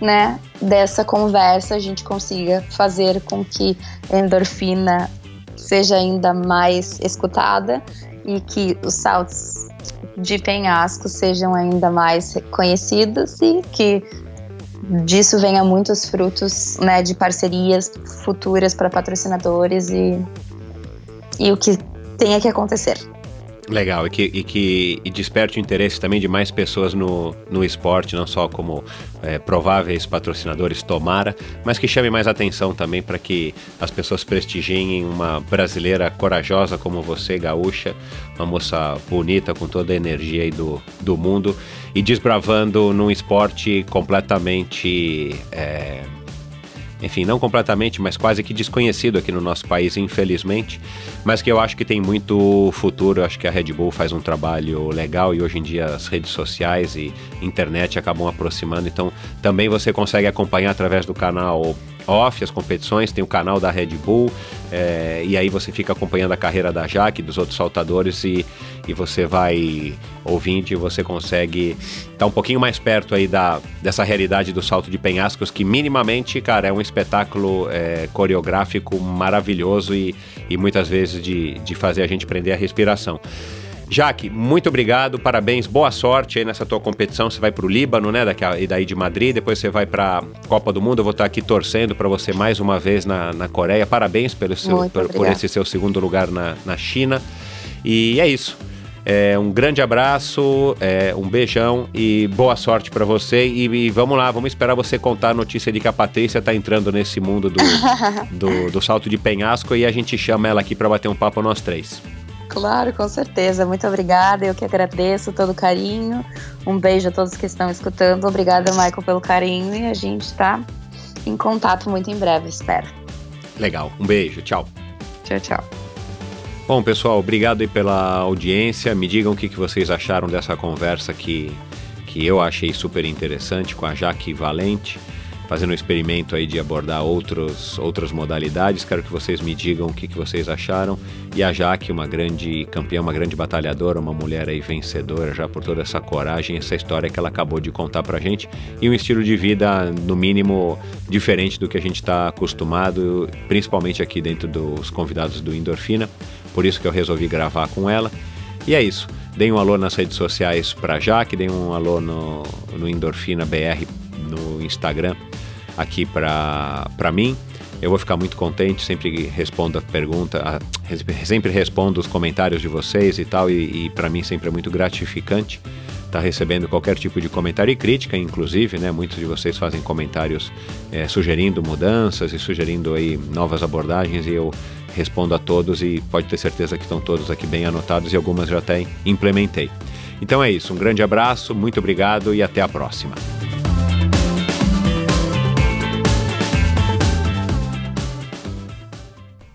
né, dessa conversa a gente consiga fazer com que endorfina seja ainda mais escutada e que os saltos de penhasco sejam ainda mais conhecidos e que disso venha muitos frutos né, de parcerias futuras para patrocinadores e, e o que tenha que acontecer. Legal, e que, e que e desperte o interesse também de mais pessoas no, no esporte, não só como é, prováveis patrocinadores, tomara, mas que chame mais atenção também para que as pessoas prestigiem uma brasileira corajosa como você, gaúcha, uma moça bonita com toda a energia aí do, do mundo e desbravando num esporte completamente. É, enfim, não completamente, mas quase que desconhecido aqui no nosso país, infelizmente, mas que eu acho que tem muito futuro. Eu acho que a Red Bull faz um trabalho legal e hoje em dia as redes sociais e internet acabam aproximando, então também você consegue acompanhar através do canal off as competições, tem o canal da Red Bull, é, e aí você fica acompanhando a carreira da Jaque, dos outros saltadores, e, e você vai ouvindo e você consegue estar tá um pouquinho mais perto aí da, dessa realidade do salto de penhascos, que minimamente, cara, é um espetáculo é, coreográfico maravilhoso e, e muitas vezes de, de fazer a gente prender a respiração. Jaque, muito obrigado, parabéns, boa sorte aí nessa tua competição. Você vai para o Líbano, né? Daqui a, e daí de Madrid, depois você vai para Copa do Mundo. Eu vou estar aqui torcendo para você mais uma vez na, na Coreia. Parabéns pelo seu, por, por, esse seu segundo lugar na, na China. E é isso. É, um grande abraço, é, um beijão e boa sorte para você. E, e, vamos lá, vamos esperar você contar a notícia de que a Patrícia está entrando nesse mundo do, do, do salto de penhasco e a gente chama ela aqui para bater um papo nós três. Claro, com certeza. Muito obrigada. Eu que agradeço todo o carinho. Um beijo a todos que estão escutando. Obrigada, Michael, pelo carinho. E a gente está em contato muito em breve, espero. Legal. Um beijo. Tchau. Tchau, tchau. Bom, pessoal, obrigado aí pela audiência. Me digam o que, que vocês acharam dessa conversa que, que eu achei super interessante com a Jaque Valente fazendo um experimento aí de abordar outros, outras modalidades. Quero que vocês me digam o que, que vocês acharam. E a Jaque, uma grande campeã, uma grande batalhadora, uma mulher aí vencedora já por toda essa coragem, essa história que ela acabou de contar pra gente. E um estilo de vida, no mínimo, diferente do que a gente está acostumado, principalmente aqui dentro dos convidados do Endorfina. Por isso que eu resolvi gravar com ela. E é isso. Deem um alô nas redes sociais para Jaque, deem um alô no, no Endorfina BR no Instagram aqui para mim. Eu vou ficar muito contente, sempre respondo a pergunta, a, sempre respondo os comentários de vocês e tal, e, e para mim sempre é muito gratificante estar tá recebendo qualquer tipo de comentário e crítica, inclusive, né? Muitos de vocês fazem comentários é, sugerindo mudanças e sugerindo aí novas abordagens e eu respondo a todos e pode ter certeza que estão todos aqui bem anotados e algumas já até implementei. Então é isso, um grande abraço, muito obrigado e até a próxima.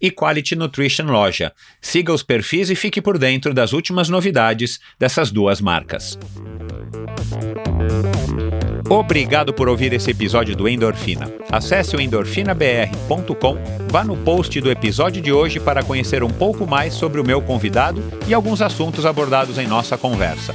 e Quality Nutrition Loja. Siga os perfis e fique por dentro das últimas novidades dessas duas marcas. Obrigado por ouvir esse episódio do Endorfina. Acesse o endorfinabr.com, vá no post do episódio de hoje para conhecer um pouco mais sobre o meu convidado e alguns assuntos abordados em nossa conversa.